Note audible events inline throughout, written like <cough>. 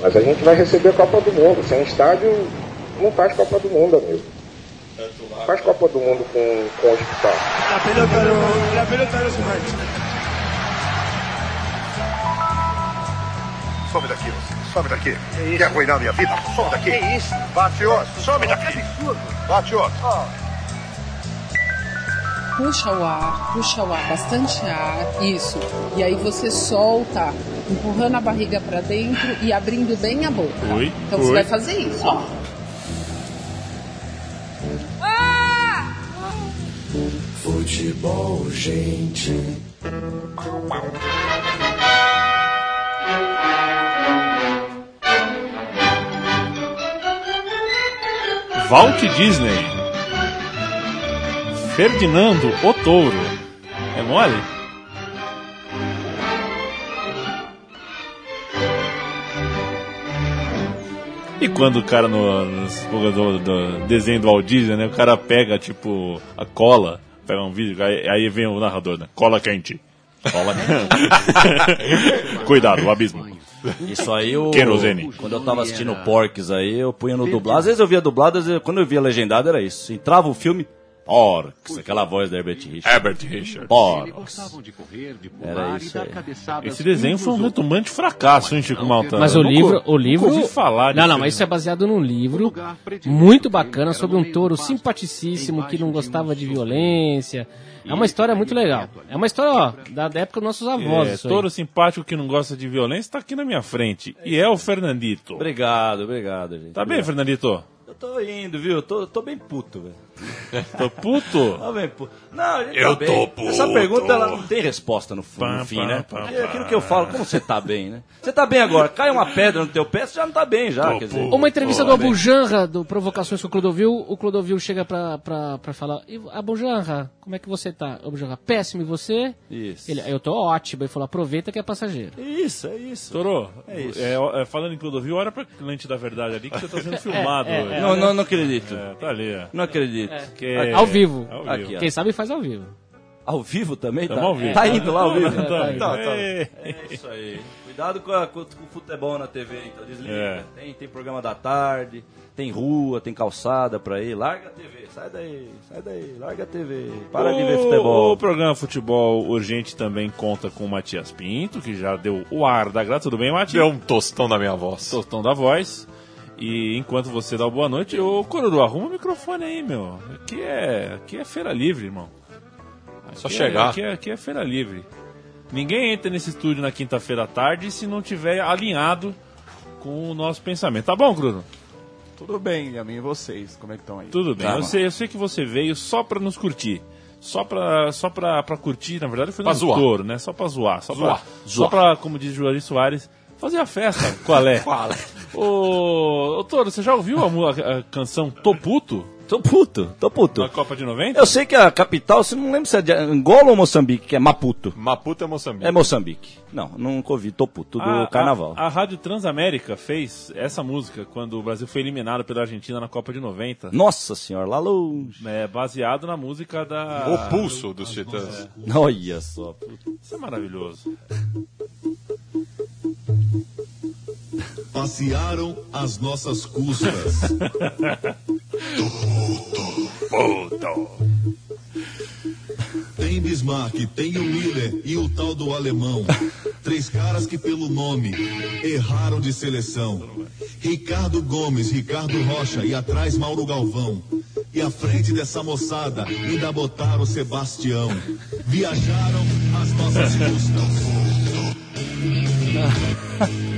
Mas a gente vai receber a Copa do Mundo. Sem estádio, não faz Copa do Mundo, amigo. Faz Copa do Mundo com, com o hospital. La pelota no, la pelota no se mancha. Some daqui, você. Some daqui. Quer arruinar minha vida? Some daqui. Que isso? Bate outro. Some daqui. Bate outro. Puxa o ar, puxa o ar, bastante ar, isso. E aí você solta, empurrando a barriga pra dentro e abrindo bem a boca. Oi, então você oi. vai fazer isso, ó. Futebol, gente. Walt Disney. Ferdinando o Touro. É mole? E quando o cara no, no do, do desenho do Walt Disney, né? O cara pega, tipo, a cola, pega um vídeo, aí, aí vem o narrador, né? Cola quente. Cola quente. <laughs> Cuidado, o abismo. Isso aí, eu, Querosene. quando eu tava assistindo Porks aí, eu punha no dublado. Às vezes eu via dublado, às vezes, quando eu via legendado era isso. Entrava o filme, Porks, aquela voz da Herbert Richards. Herbert Richards. Porks. Era isso aí. Esse desenho foi um retumbante fracasso, hein, Chico Malta? Mas o livro, o livro. ouvi falar não, disso não, mas isso é baseado num livro muito bacana sobre um touro simpaticíssimo que não gostava de violência. É uma história muito legal. É uma história, ó, da da época dos nossos avós. É, touro simpático que não gosta de violência tá aqui na minha frente. E é o Fernandito. Obrigado, obrigado, gente. Tá bem, Fernandito? Eu tô indo, viu? Eu tô, tô bem puto, velho. Tô puto? Tô puto. Não, a gente Eu tá tô bem. puto. Essa pergunta ela não tem resposta no, no Pam, fim, pam, né? pam, pam. aquilo que eu falo, como você tá bem, né? Você tá bem agora, cai uma pedra no teu pé, você já não tá bem já, quer dizer. Uma entrevista do Pô, bem. Abujanra, do Provocações com o Clodovil, o Clodovil chega pra, pra, pra falar, "E, Abujanra, como é que você tá? Abujanra, péssimo, e você? Isso. Ele, eu tô ótimo. Ele falou, aproveita que é passageiro. Isso, é isso. Torô, É isso. é, é, falando em Clodovil, olha pra cliente da verdade ali que você tá sendo <laughs> filmado é, hoje. é, Não, não, não acredito. É, tá ali, ó. Não acredito. É- Ao vivo. Ao vivo. Aqui. Quem sabe faz ao vivo. Ao vivo também? Tamo tá, ao vivo. tá indo lá ao vivo? Tá, tá, Tá, tá. É. Isso aí. Cuidado com, a- com- o futebol na TV, então desliga. É. Tem, tem programa da tarde, tem rua, tem calçada pra ir. Larga a TV, sai daí, sai daí, larga a TV. Para de ver O- futebol. O programa Futebol Urgente também conta com o Matias Pinto, que já deu o ar da graça. Tudo bem, Matias? Deu um tostão na minha voz. Tostão da voz. E enquanto você dá o boa noite, ô Coruru, arruma o microfone aí, meu. Aqui é, aqui é feira livre, irmão. Só Aqui chegar. É, aqui, é, aqui é feira livre. Ninguém entra nesse estúdio na quinta-feira à tarde se não tiver alinhado com o nosso pensamento. Tá bom, Bruno? Tudo bem, e a mim e vocês, como é que estão aí? Tudo bem. Tá, eu, sei, eu sei que você veio só pra nos curtir. Só pra, só pra, pra curtir, na verdade foi no zoar. touro, né? Só pra zoar. Só Zoar. pra, só pra, como diz Juarez Soares, fazer a festa. Qual é? Fala. Ô, ô Toro, você já ouviu a, a- a canção Tô Puto? Tô puto, tô puto. Na Copa de 90? Eu sei que a capital, você não lembra se é de Angola ou Moçambique, que é Maputo. Maputo é Moçambique. É Moçambique. Não, nunca ouvi, tô puto, do A- carnaval. A, a Rádio Transamérica fez essa música quando o Brasil foi eliminado pela Argentina na Copa de 90. Nossa senhora, lá longe. É, baseado na música da. O pulso dos titãs. Olha só. Isso é maravilhoso. Passearam as nossas custas. Tem Bismarck, tem o Miller e o tal do alemão. Três caras que pelo nome erraram de seleção. Ricardo Gomes, Ricardo Rocha e atrás Mauro Galvão. E à frente dessa moçada ainda botaram Sebastião. Viajaram as nossas custas. <laughs>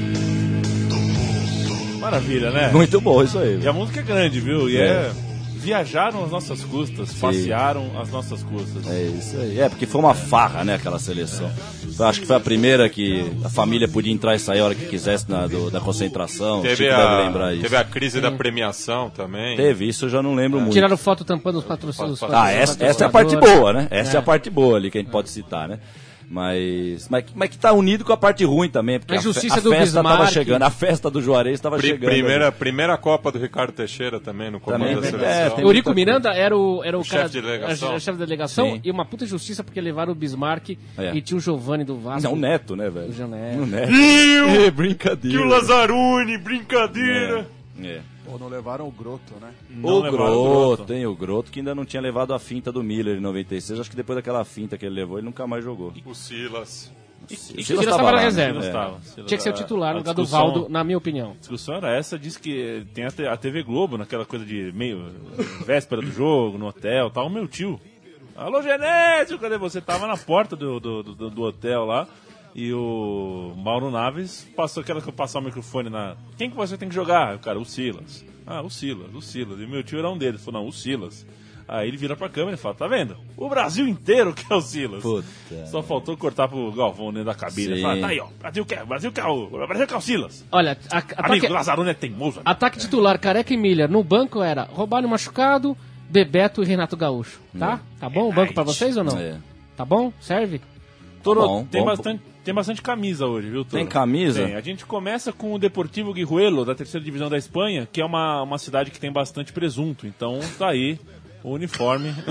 Maravilha, né? Muito bom isso aí. E a música é grande, viu? E é. É. Viajaram as nossas custas, passearam as nossas custas. É isso aí. É, porque foi uma farra, né, aquela seleção. Eu acho que foi a primeira que a família podia entrar e sair a hora que quisesse na, do- da concentração. Teve Chico a, lembrar isso. teve a crise da premiação também. Teve, isso eu já não lembro muito. Tiraram foto tampando os patrocínios. Ah, essa, essa é a parte boa, né? Essa é. a parte boa ali que a gente pode citar, né? Mas, mas, mas que tá unido com a parte ruim também, porque A a, fe- justiça a do festa tava Bismarck. chegando, a festa do Juarez tava Pri- chegando. primeira, primeira Copa do Ricardo Teixeira também, no comando Também, da é, seleção. tem Eurico Miranda era o, era o, O cara, chefe de delegação. era o chefe da delegação Sim. e uma puta justiça porque levaram o Bismarck É. e tinha o Giovanni do Vasco. Não, o Neto, né, velho? O Neto. O Neto. Viu? <laughs> É, brincadeira. Que o Lazzaroni, brincadeira. É. Ou não levaram o Groto, né? Não o Groto, tem o Groto que ainda não tinha levado a finta do Miller em 96. Acho que depois daquela finta que ele levou, ele nunca mais jogou. O Silas. E O que Silas Silas tava estava na né? reserva. É. Tava. Silas Tinha que ser o titular no lugar do Valdo, na minha opinião. A discussão era essa, diz que tem a, TV Globo, naquela coisa de meio véspera do jogo, no hotel, tal, o meu tio. Alô, Genésio, cadê você? Tava na porta do, do, do, do hotel lá. E o Mauro Naves passou aquela que eu passar o microfone na. Quem que você tem que jogar? O cara, o Silas. Ah, o Silas, o Silas. E o meu tio era um deles. Falou, não, o Silas. Aí ele vira pra câmera e fala, tá vendo? O Brasil inteiro <laughs> quer o Silas. Puta. Só faltou cortar pro Galvão dentro da cabine. Sim. Fala, tá aí, ó. Brasil quer, Brasil quer o. Brasil quer o Silas. Olha, a- Amigo, ataque, Lazarone é teimoso. amigo. ataque titular Careca e Miller. No banco era Romário machucado, Bebeto e Renato Gaúcho. Tá? Tá bom o banco pra vocês ou não? É. Tá bom? Serve? Toro, Bom, tem, bom. bastante, tem bastante camisa hoje, viu, Toro? Tem camisa? Tem. A gente começa com o Deportivo Guijuelo, da terceira divisão da Espanha, que é uma, uma cidade que tem bastante presunto. Então tá aí o uniforme. <laughs>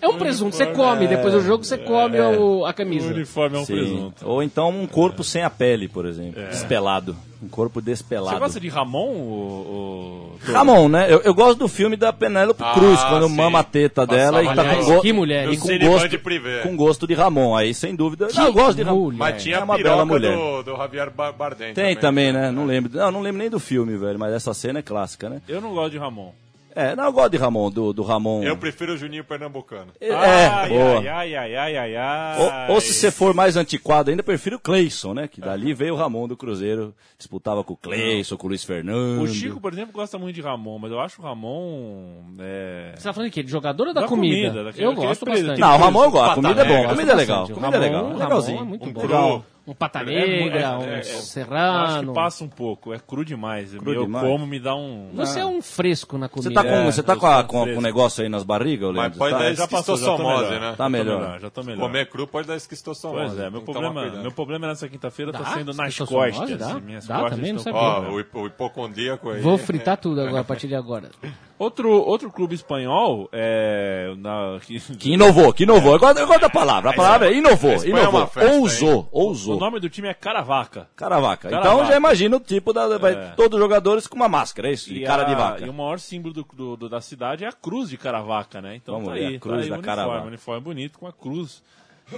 É um presunto, você come. Depois do jogo você come o- a o camisa. uniforme é um Sim. presunto. Ou então um corpo sem a pele, por exemplo. Despelado. Um corpo despelado. Você gosta de Ramon, o, o Toro? Ramon, né? Eu, eu gosto do filme da Penélope Ah, Cruz, quando sim. mama a teta dela e tá com, go que mulher, e com gosto, Privé. com gosto de Ramon. Aí, sem dúvida. Não, eu gosto de Ramon. Mas tinha É uma bela mulher. do, do Javier Bar- Bardem Tem também, né? Não lembro. Não, não lembro nem do filme, velho, mas essa cena é clássica, né? Eu não gosto de Ramon. É, não, eu gosto de Ramon, do, do Ramon. Eu prefiro o Juninho Pernambucano. É, ai, boa. ai, ai, ai, ai, ai, ai. Ou, ou se você for mais antiquado ainda, eu prefiro o Cleison, né? Que dali veio o Ramon do Cruzeiro, disputava com o Cleison, com o Luiz Fernando. O Chico, por exemplo, gosta muito de Ramon, mas eu acho o Ramon. É... Você tá falando de quê? De jogador ou da, Da comida? comida, eu gosto preso, bastante. Não, o Ramon eu gosto, a comida é bom, negra. comida é legal, comida é legal, Ramon, legalzinho. Ramon é muito bom. Um pata É, negra, é, um é, é, Eu acho que serrano. passa um pouco, é cru demais. Cru eu demais. como, me dá um. Você é um fresco na comida. Você tá com, É, você tá com, a- com, com o negócio aí nas barrigas, Mas Leandro? pode Tá- dar já passou, já melhor. né? Tá melhor. melhor, já tô melhor. Comer cru pode dar esquistossomose. Pois é, meu problema, meu problema nessa quinta-feira tá sendo nas costas. dá? Minhas Dá costas também? Não estão sabia. Ó, com o, hipo- o hipocondríaco aí. Vou fritar tudo agora, a partir de agora. <laughs> Outro, outro clube espanhol é. Na, que, Que inovou, que inovou. Eu gosto, eu gosto da palavra. A palavra é inovou, é inovou. uma festa, ousou, o ousou. nome do time é Caravaca. Caravaca. Caravaca. Então já imagina o tipo da. É. Todos os jogadores com uma máscara, é isso? De E cara a- de vaca. E o maior símbolo do, do- do- da cidade é a cruz de Caravaca, né? Então Vamos tá aí, a cruz tá aí da o uniforme, Caravaca. um uniforme bonito com a cruz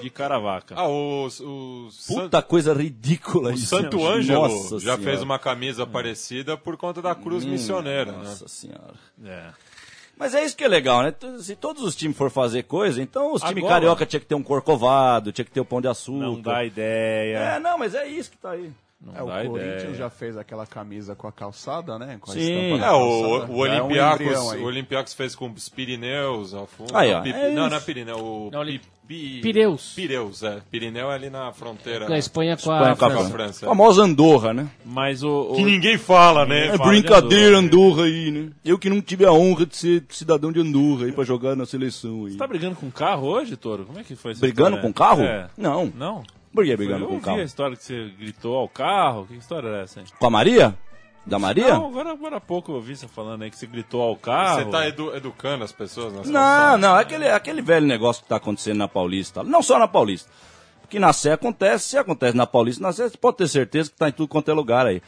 de Caravaca. Ah, os, os Puta coisa ridícula O isso. Santo Nossa Ângelo já Senhora. fez uma camisa parecida por conta da cruz missioneira, né? Nossa senhora. É. Mas é isso que é legal, né? Se todos os times for fazer coisa, então os times carioca tinha que ter um corcovado, tinha que ter o pão de açúcar. Não dá ideia. É, não, mas é isso que tá aí. Não É, o Corinthians ideia. já fez aquela camisa com a calçada, né? Com a Sim. É, o, o é um Olympiacos, aí. o Olympiacos fez com os Pirineus ao fundo. Aí, ó, Não, Pi- é não, isso. não é Pirineu, o Não, Pi- Pi- Pireus. Pireus, é. Pirineu é ali na fronteira. Com a Espanha com a, Espanha com a com a França. França. A famosa Andorra, né? Mas o. o- Que ninguém fala, né? É fala brincadeira de Andorra aí, né? Eu que não tive a honra de ser cidadão de Andorra aí pra jogar na seleção aí. Você tá brigando com carro hoje, Toro? Como é que foi essa Brigando história? com carro? É. Não. Não? Por que brigando eu com ouvi carro? a história que você gritou ao carro. Que história era essa, hein? Com a Maria? Da Maria? Não, agora, agora há pouco eu ouvi você falando aí que você gritou ao carro. Você tá edu- educando as pessoas nessa Não, não, é aquele, aquele velho negócio que tá acontecendo na Paulista. Não só na Paulista. Porque na Sé acontece, se acontece na Paulista, na Sé você pode ter certeza que tá em tudo quanto é lugar aí.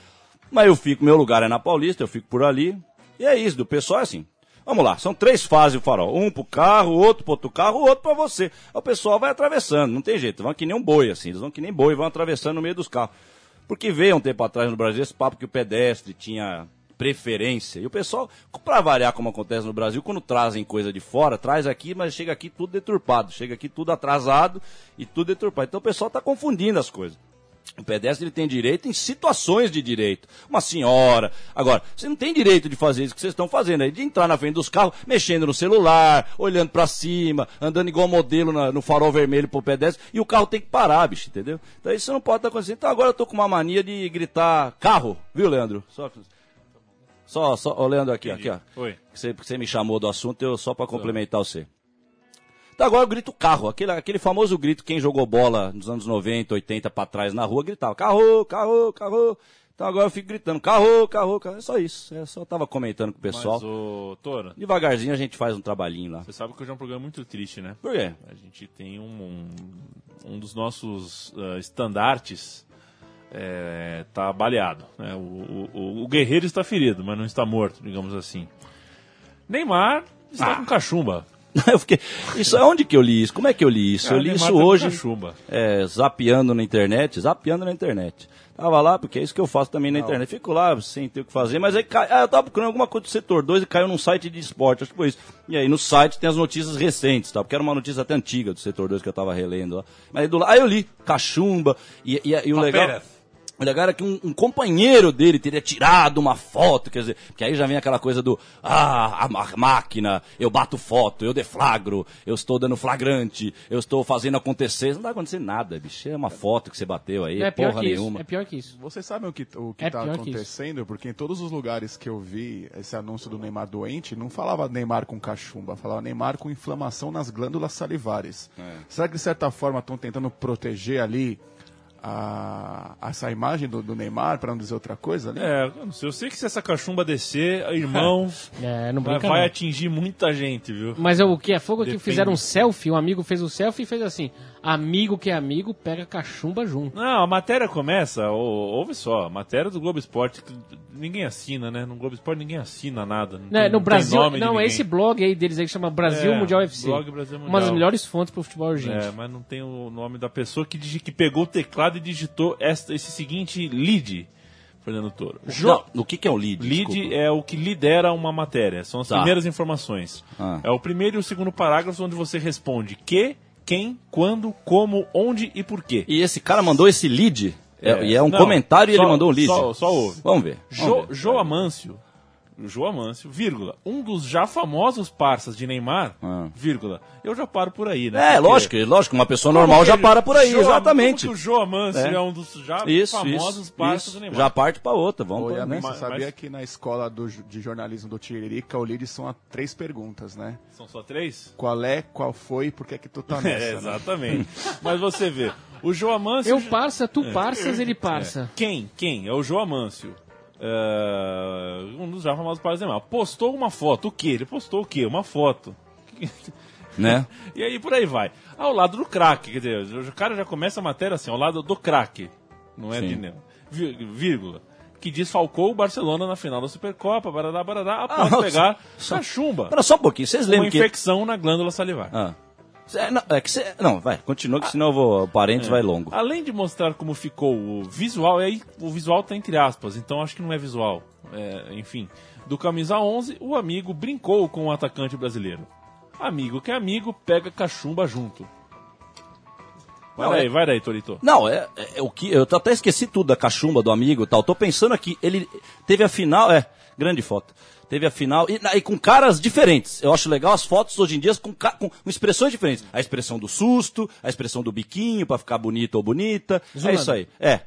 Mas eu fico, meu lugar é na Paulista, eu fico por ali. E é isso, do pessoal é assim. Vamos lá, são três fases o farol. Um pro carro, outro pro outro carro, outro pra você. O pessoal vai atravessando, não tem jeito. Vão que nem um boi, assim. Eles vão que nem boi, vão atravessando no meio dos carros. Porque veio um tempo atrás no Brasil esse papo que o pedestre tinha preferência. E o pessoal, pra variar como acontece no Brasil, quando trazem coisa de fora, traz aqui, mas chega aqui tudo deturpado. Chega aqui tudo atrasado e tudo deturpado. Então o pessoal tá confundindo as coisas. O pedestre ele tem direito em situações de direito. Uma senhora. Agora, você não tem direito de fazer isso que vocês estão fazendo aí, de entrar na frente dos carros, mexendo no celular, olhando pra cima, andando igual modelo na- no farol vermelho pro pedestre, e o carro tem que parar, bicho, entendeu? Então isso não pode estar acontecendo. Então agora eu tô com uma mania de gritar carro, viu, Leandro? Só, só, só ó, Leandro, aqui, aqui, ó. Oi. Você, você me chamou do assunto, eu só pra complementar você. Então agora eu grito carro, aquele, aquele famoso grito, quem jogou bola nos anos 90, 80 pra trás na rua, gritava carro, carro, carro. Então agora eu fico gritando carro, carro, carro. É só isso. É só tava comentando com o pessoal. Mas, ô, Toro, Devagarzinho a gente faz um trabalhinho lá. você sabe que hoje é um programa muito triste, né? Por quê? A gente tem um, um, um dos nossos ah, estandartes é, tá baleado. Né? O, o- o- o guerreiro está ferido, mas não está morto, digamos assim. Neymar está Ah. com cachumba. <laughs> Eu fiquei. Isso é onde que eu li isso? Como é que eu li isso? Eu li isso tá hoje. cachumba. É, zapeando na internet, zapeando na internet. Tava lá, porque é isso que eu faço também na internet. Fico lá sem ter o que fazer, mas aí cai, ah, eu tava procurando alguma coisa do setor 2 e caiu num site de esporte, acho que foi isso. E aí no site tem as notícias recentes, tá? Porque era uma notícia até antiga do setor 2 que eu tava relendo lá. Mas aí, do, aí eu li, cachumba, e, e, e o legal. Pérez. O legal era que um, um companheiro dele teria tirado uma foto, quer dizer, que aí já vem aquela coisa do, ah, a máquina, eu bato foto, eu deflagro, eu estou dando flagrante, eu estou fazendo acontecer. Não tá acontecendo nada, bicho. É uma foto que você bateu aí, É pior porra que isso. nenhuma. É pior que isso. Vocês sabem o que, o que É tá acontecendo? Porque em todos os lugares que eu vi esse anúncio do Neymar doente, não falava Neymar com cachumba, falava Neymar com inflamação nas glândulas salivares. É. Será que de certa forma estão tentando proteger ali a, essa imagem do, do Neymar, para não dizer outra coisa ali? É, eu não sei, eu sei que se essa cachumba descer, irmão, <laughs> É, não vai, brinca vai não. atingir muita gente, viu? Mas é o que é fogo é que Depende. fizeram um selfie, um amigo fez um selfie e fez assim: amigo que é amigo, pega cachumba junto. Não, a matéria começa, ou- ouve só, a matéria do Globo Esporte, que ninguém assina, né? No Globo Esporte ninguém assina nada. Não Né, tem- no não tem Brasil, não, é esse blog aí deles aí que chama Brasil É, Mundial FC. blog Brasil Uma das Mundial. melhores fontes pro futebol urgente. É, mas não tem o nome da pessoa que, digi- que pegou o teclado e digitou esta, esse seguinte lead, Fernando Toro. Jo- Não, o que, que é o lead? Lead Desculpa. é o que lidera uma matéria, são as Tá. primeiras informações. Ah. É o primeiro e o segundo parágrafo onde você responde que, quem, quando, como, onde e por quê. E esse cara mandou esse lead? É, É, e é um não, comentário e só- ele mandou um lead. só- só ouve. Vamos ver. Jo, ver. Jo Amâncio, Jo Amâncio, vírgula, um dos já famosos parças de Neymar, Ah. vírgula, eu já paro por aí, né? É, Porque- lógico, lógico, uma pessoa Como normal já para por aí, Jo- exatamente. Como que o Jo Amâncio é, É. um dos já Isso, famosos isso, parças isso. do Neymar. Já parte pra outra, vamos amigo, né? você Mas- sabia mas- que na escola do de jornalismo do Tiririca, o lead são a três perguntas, né? São só três? Qual é, qual foi e por que é que tu tá <laughs> nessa? É, né? exatamente. <laughs> Mas você vê, o Jo Amâncio... Eu parça, tu parças, ele parça. Quem? Quem? É o João Amâncio. É, um dos já famosos Neymar. Postou uma foto. O quê? Ele postou o quê? Uma foto. <laughs> né? E aí por aí vai. Ao lado do craque, quer dizer, o cara já começa a matéria assim, ao lado do craque. Não é Sim. de. Ví- Vírgula. Que desfalcou o Barcelona na final da Supercopa, barará, barará, após Ah, <laughs> pegar só-. Espera só um pouquinho, vocês Uma lembram que... infecção na glândula salivar. Ah. Cê- não, é que cê- não, vai, continua que senão eu vou, o parênteses vai longo. Além de mostrar como ficou o visual, e aí o visual tá entre aspas, então acho que não é visual. É, enfim, do camisa 11, o amigo brincou com o atacante brasileiro. Amigo que é amigo, pega cachumba junto. Vai Não, daí, é- vai daí, Torito. Não, é, é- é o que eu até esqueci tudo da cachumba do amigo e tal. Tô pensando aqui, ele teve a final, é, grande foto. Teve a final e, e com caras diferentes. Eu acho legal as fotos hoje em dia com, ca- com expressões diferentes. A expressão do susto, a expressão do biquinho pra ficar bonito ou bonita. É Zoando. isso aí. É.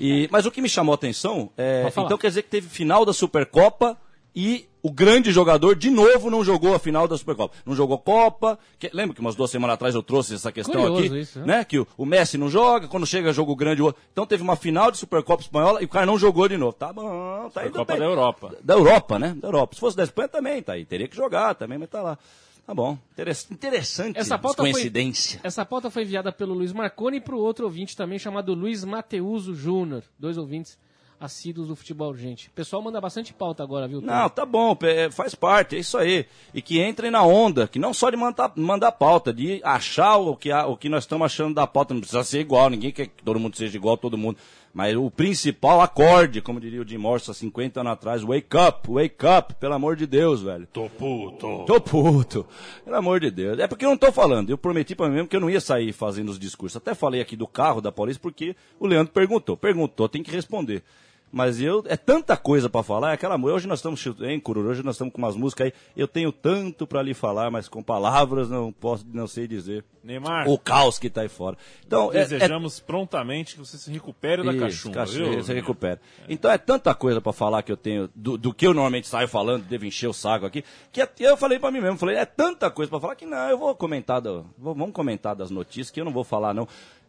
E, mas o que me chamou a atenção é, então quer dizer que teve final da Supercopa e o grande jogador de novo não jogou a final da Supercopa. Não jogou Copa. Que- lembra que umas duas semanas atrás eu trouxe essa questão Curioso aqui? isso, né? né? Que o, o Messi não joga, quando chega jogo grande, o outro. Então teve uma final de Supercopa Espanhola e o cara não jogou de novo. Tá bom, tá indo Copa da Europa. Da Europa, né? Da Europa. Se fosse da Espanha também, tá aí. Teria que jogar também, mas tá lá. Tá bom. Interess- Interessante. Essa pauta, foi, coincidência. essa pauta foi enviada pelo Luiz Marconi e pro outro ouvinte também, chamado Luiz Mateuso Júnior. Dois ouvintes assíduos do futebol urgente. O pessoal manda bastante pauta agora, viu? Tom? Não, tá bom, é, faz parte, é isso aí. E que entrem na onda, que não só de mandar, mandar pauta, de achar o que, o que nós estamos achando da pauta. Não precisa ser igual, ninguém quer que todo mundo seja igual a todo mundo. Mas o principal, acorde, como diria o Jim Morrison há 50 anos atrás. Wake up, wake up, pelo amor de Deus, velho. Tô puto. Tô puto. Pelo amor de Deus. É porque eu não tô falando. Eu prometi pra mim mesmo que eu não ia sair fazendo os discursos. Até falei aqui do carro da Paulista porque o Leandro perguntou. Perguntou, tem que responder. Mas eu, é tanta coisa pra falar, é aquela hoje nós estamos, hein, Cururu, hoje nós estamos com umas músicas aí, eu tenho tanto pra lhe falar, mas com palavras não posso, não sei dizer. Neymar. O caos que tá aí fora. Então, é- é, Desejamos prontamente que você se recupere da Isso, cachumba, cachumba, viu? Você recupera. Então é tanta coisa pra falar que eu tenho, do, do que eu normalmente saio falando, devo encher o saco aqui, que até eu falei pra mim mesmo, falei, é tanta coisa pra falar que não, eu vou comentar, do- vamos comentar das notícias que eu não vou falar não.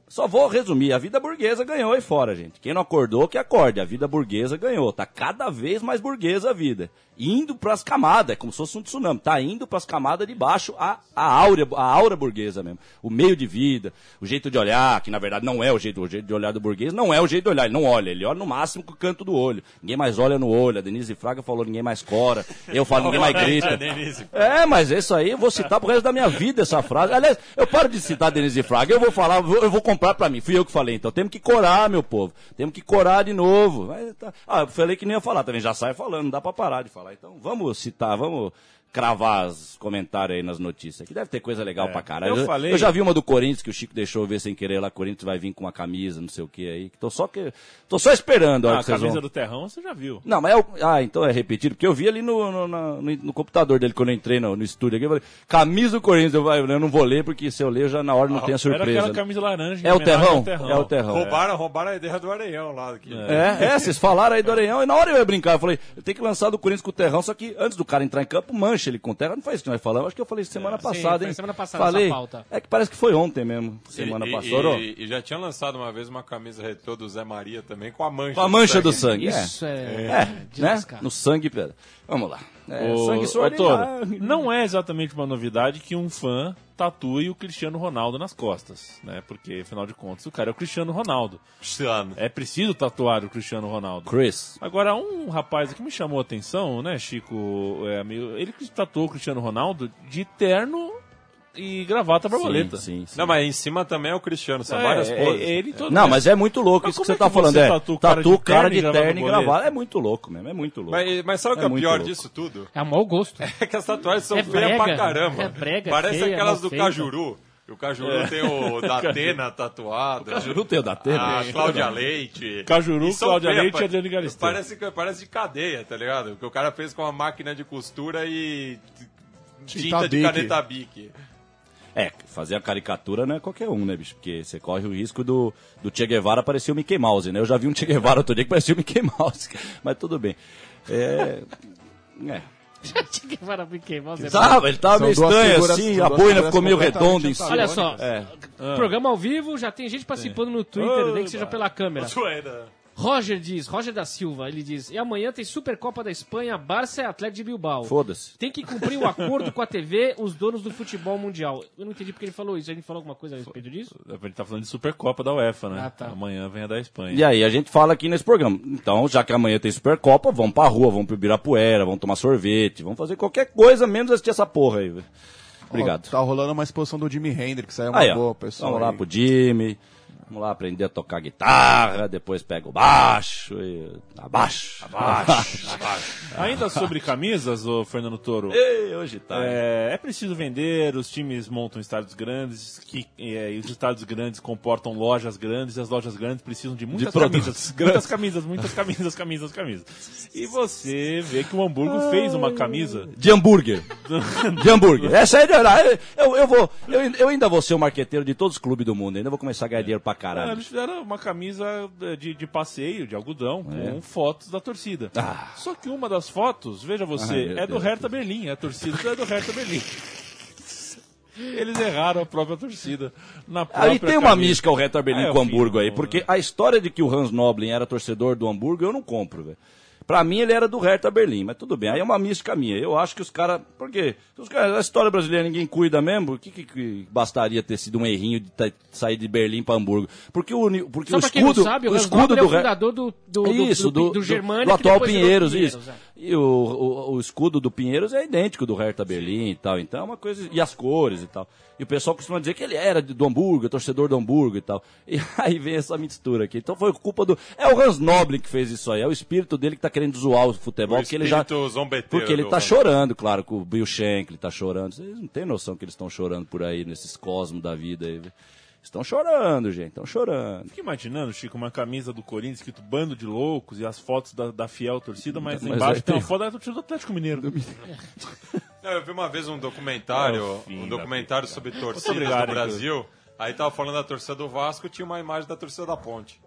Só vou resumir, a vida burguesa ganhou aí fora, gente. Quem não acordou, que acorde. A vida burguesa ganhou. Tá cada vez mais burguesa a vida. Indo pras camadas, é como se fosse um tsunami. Tá indo pras camadas de baixo a, a, áurea, a aura burguesa mesmo. O meio de vida, o jeito de olhar, que na verdade não é o jeito, o jeito de olhar do burguês, não é o jeito de olhar. Ele não olha, ele olha no máximo com o canto do olho. Ninguém mais olha no olho. A Denise Fraga falou, ninguém mais cora. Eu falo, ninguém mais <laughs> grita. É, mas isso aí eu vou citar pro resto da minha vida essa frase. Aliás, eu paro de citar Denise Fraga, eu vou falar, eu vou- comprar pra mim. Fui eu que falei, então temos que corar, meu povo. Temos que corar de novo. Tá- Ah, eu falei que nem ia falar também, já sai falando, não dá pra parar de falar. Então vamos citar, vamos cravar os comentários aí nas notícias. Que deve ter coisa legal pra caralho. eu falei- eu já vi uma do Corinthians que o Chico deixou eu ver sem querer lá. Corinthians vai vir com uma camisa, não sei o que aí. Tô só, que, tô só esperando Ah, a camisa vão... do Terrão você já viu. Não, mas é o... Ah, então é repetido, porque eu vi ali no, no, no- no computador dele quando eu entrei no, no estúdio aqui, eu falei, camisa do Corinthians, eu, vai- eu não vou ler, porque se eu ler já na hora não tem a Era surpresa. aquela né? camisa laranja. em É o terrão? É o terrão. Roubaram, roubaram a ideia do Areião lá. Que... É, é, vocês falaram aí do Areião, e na hora eu ia brincar, eu falei, eu tenho que lançar do Corinthians com o Terrão, só que antes do cara entrar em campo, ele com o Terrão, não foi isso que nós falamos, acho que eu falei semana sim, passada, foi hein? semana passada falei, essa pauta. É que parece que foi ontem mesmo, semana e, passada. E, e já tinha lançado uma vez uma camisa retrô do Zé Maria também, com a mancha Com a mancha do sangue, é. Isso é, É, de né? No sangue, pera. vamos lá. É, Ô, sangue suor e não é exatamente uma novidade que um fã tatue o Cristiano Ronaldo nas costas, né? Porque, afinal de contas, o cara é o Cristiano Ronaldo. Cristiano. É preciso tatuar o Cristiano Ronaldo. Chris. Agora, um rapaz que me chamou a atenção, né, Chico? É, amigo, ele que tatuou o Cristiano Ronaldo de terno e gravata borboleta. Sim, sim, sim. Não, mas em cima também é o Cristiano, são É, várias é, poses. é ele todo- Não, mas é muito louco Mas isso que você é tá que falando. você É, tatua o cara tatu de o cara de terno e gravata. É muito louco mesmo, é muito louco. Mas, mas sabe o que É é o pior louco. disso tudo? É mau gosto. <laughs> É que as tatuagens são É feias pra caramba. é brega, Parece feia, aquelas do feita. Cajuru. <laughs> O Cajuru tem o da Atena tatuado. Cajuru tem o da Atena? A Cláudia Leite. Cajuru, Cláudia Leite e Adriane Galisteu. Parece, parece de cadeia, tá ligado? Que o cara fez com uma máquina de costura e tinta de Bic. caneta Bic. É, fazer a caricatura não é qualquer um, né, bicho? Porque você corre o risco do, do Che Guevara parecer o Mickey Mouse, né? Eu já vi um Che Guevara outro dia que parecia o Mickey Mouse. <laughs> Mas tudo bem. É. É. Tinha que parar pra quem? Você- Ele tava, ele tava meio estranho figuras- assim, a boina ficou meio redonda em cima. Olha só, É. programa ao vivo, já tem gente participando no Twitter, nem que seja pela câmera. Zoeira. Roger diz, Roger da Silva, ele diz, e amanhã tem Supercopa da Espanha, Barça e Atlético de Bilbao. Foda-se. Tem que cumprir o acordo com a TV, os donos do futebol mundial. Eu não entendi porque ele falou isso. A gente falou alguma coisa a respeito disso? A gente tá falando de Supercopa da UEFA, né? Ah, tá. Amanhã vem a da Espanha. E aí a gente fala aqui nesse programa. Então, já que amanhã tem Supercopa, vamos pra rua, vamos pro Ibirapuera, vamos tomar sorvete, vamos fazer qualquer coisa menos assistir essa porra aí. velho. Obrigado. Ó, tá rolando uma exposição do Jimi Hendrix, aí é uma Aí, ó, boa, pessoal. vamos lá pro Jimmy, vamos lá aprender a tocar guitarra, depois pega o baixo e abaixo. Abaixo. Ainda sobre camisas, ô Fernando Toro. Ei, hoje tá. É, é preciso vender, os times montam estádios grandes, que, é, e os estádios grandes comportam lojas grandes, e as lojas grandes precisam de muitas produtos camisas. Muitas camisas, muitas camisas, camisas, camisas. E você vê que o Hamburgo fez uma camisa. De hambúrguer. De hambúrguer. Essa é. Eu, eu, vou, eu, eu ainda vou ser o marqueteiro de todos os clubes do mundo. Ainda vou começar a ganhar dinheiro pra caralho. Eles fizeram uma camisa de, de passeio, de algodão, com fotos da torcida. Ah. Só que uma das fotos, veja você, Ai, é do Deus. Hertha Berlim. A torcida é do Hertha Berlim. <laughs> Eles erraram a própria torcida. Na própria Aí tem uma camisa. mística o Hertha Berlim Ah, é com o Hamburgo do aí, porque né? a história de que o Hans Noblin era torcedor do Hamburgo eu não compro, velho. Pra mim ele era do Hertha Berlim, mas tudo bem. Aí é uma mística minha. Eu acho que os caras. Por quê? Os caras, a história brasileira ninguém cuida mesmo. O que, que- que bastaria ter sido um errinho de sair de Berlim pra Hamburgo? Porque o, porque Só o pra quem não escudo. sabe, o o escudo Noble é o do fundador do, do, do, isso, do, do, do Germânico, do atual Pinheiros, Pinheiros, isso. é. E o, o, o escudo do Pinheiros é idêntico do Hertha Berlim e tal. Então é uma coisa. E as cores e tal. E o pessoal costuma dizer que ele era de- do Hamburgo, torcedor do Hamburgo e tal. E <laughs> aí vem essa mistura aqui. Então foi culpa do. É o Hans Noblin que fez isso aí. É o espírito dele que tá querendo zoar o futebol. O porque ele já. espírito zombeteiro Porque ele tá Hans chorando, claro, com o Bill Shankly tá chorando. Vocês não têm noção que eles estão chorando por aí, nesses cosmos da vida aí. Estão chorando, gente, estão chorando. Fica imaginando, Chico, uma camisa do Corinthians escrito bando de loucos e as fotos da, da fiel torcida, mas, Mas embaixo tem uma foto da torcida do Atlético Mineiro. <laughs> Não, eu vi uma vez um documentário, É um documentário sobre torcidas obrigado, do Brasil. Aí tava falando da torcida do Vasco, tinha uma imagem da torcida da Ponte.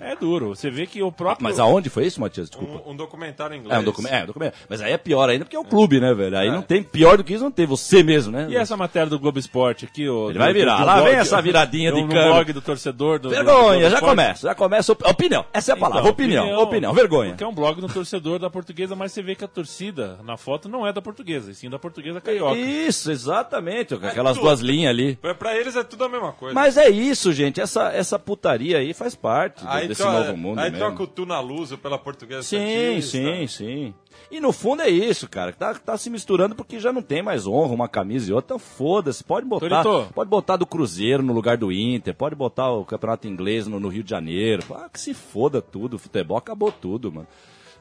É duro. Você vê que o próprio. Mas aonde foi isso, Matias? Desculpa. Um, um documentário em inglês. É um documento, é um documento. Mas aí é pior ainda porque é um clube, né, velho? Aí não tem pior do que isso, não tem você mesmo, né? E essa matéria do Globo Esporte aqui, ó. Ele vai virar. Lá vem essa viradinha de no câmera. blog do torcedor. Do, do Vergonha, já Esporte. começa, já começa. op- Opinião, essa é a palavra. Então, opinião, opinião, vergonha. Porque é um blog do torcedor da portuguesa, mas você vê que a torcida na foto não é da portuguesa, e sim da portuguesa carioca. Isso, exatamente, com aquelas tudo. duas linhas ali. Pra, pra eles é tudo a mesma coisa. Mas é isso, gente. Essa, essa putaria aí faz parte do- aí desse troca- novo mundo Aí mesmo. troca o tu na luz pela portuguesa Sim, Santista. sim, sim. E no fundo é isso, cara. Tá, tá se misturando porque já não tem mais honra uma camisa e outra. Então foda-se. Pode botar, Torito. pode botar do Cruzeiro no lugar do Inter. Pode botar o campeonato inglês no, no Rio de Janeiro. Ah, que se foda tudo. O futebol acabou tudo, mano.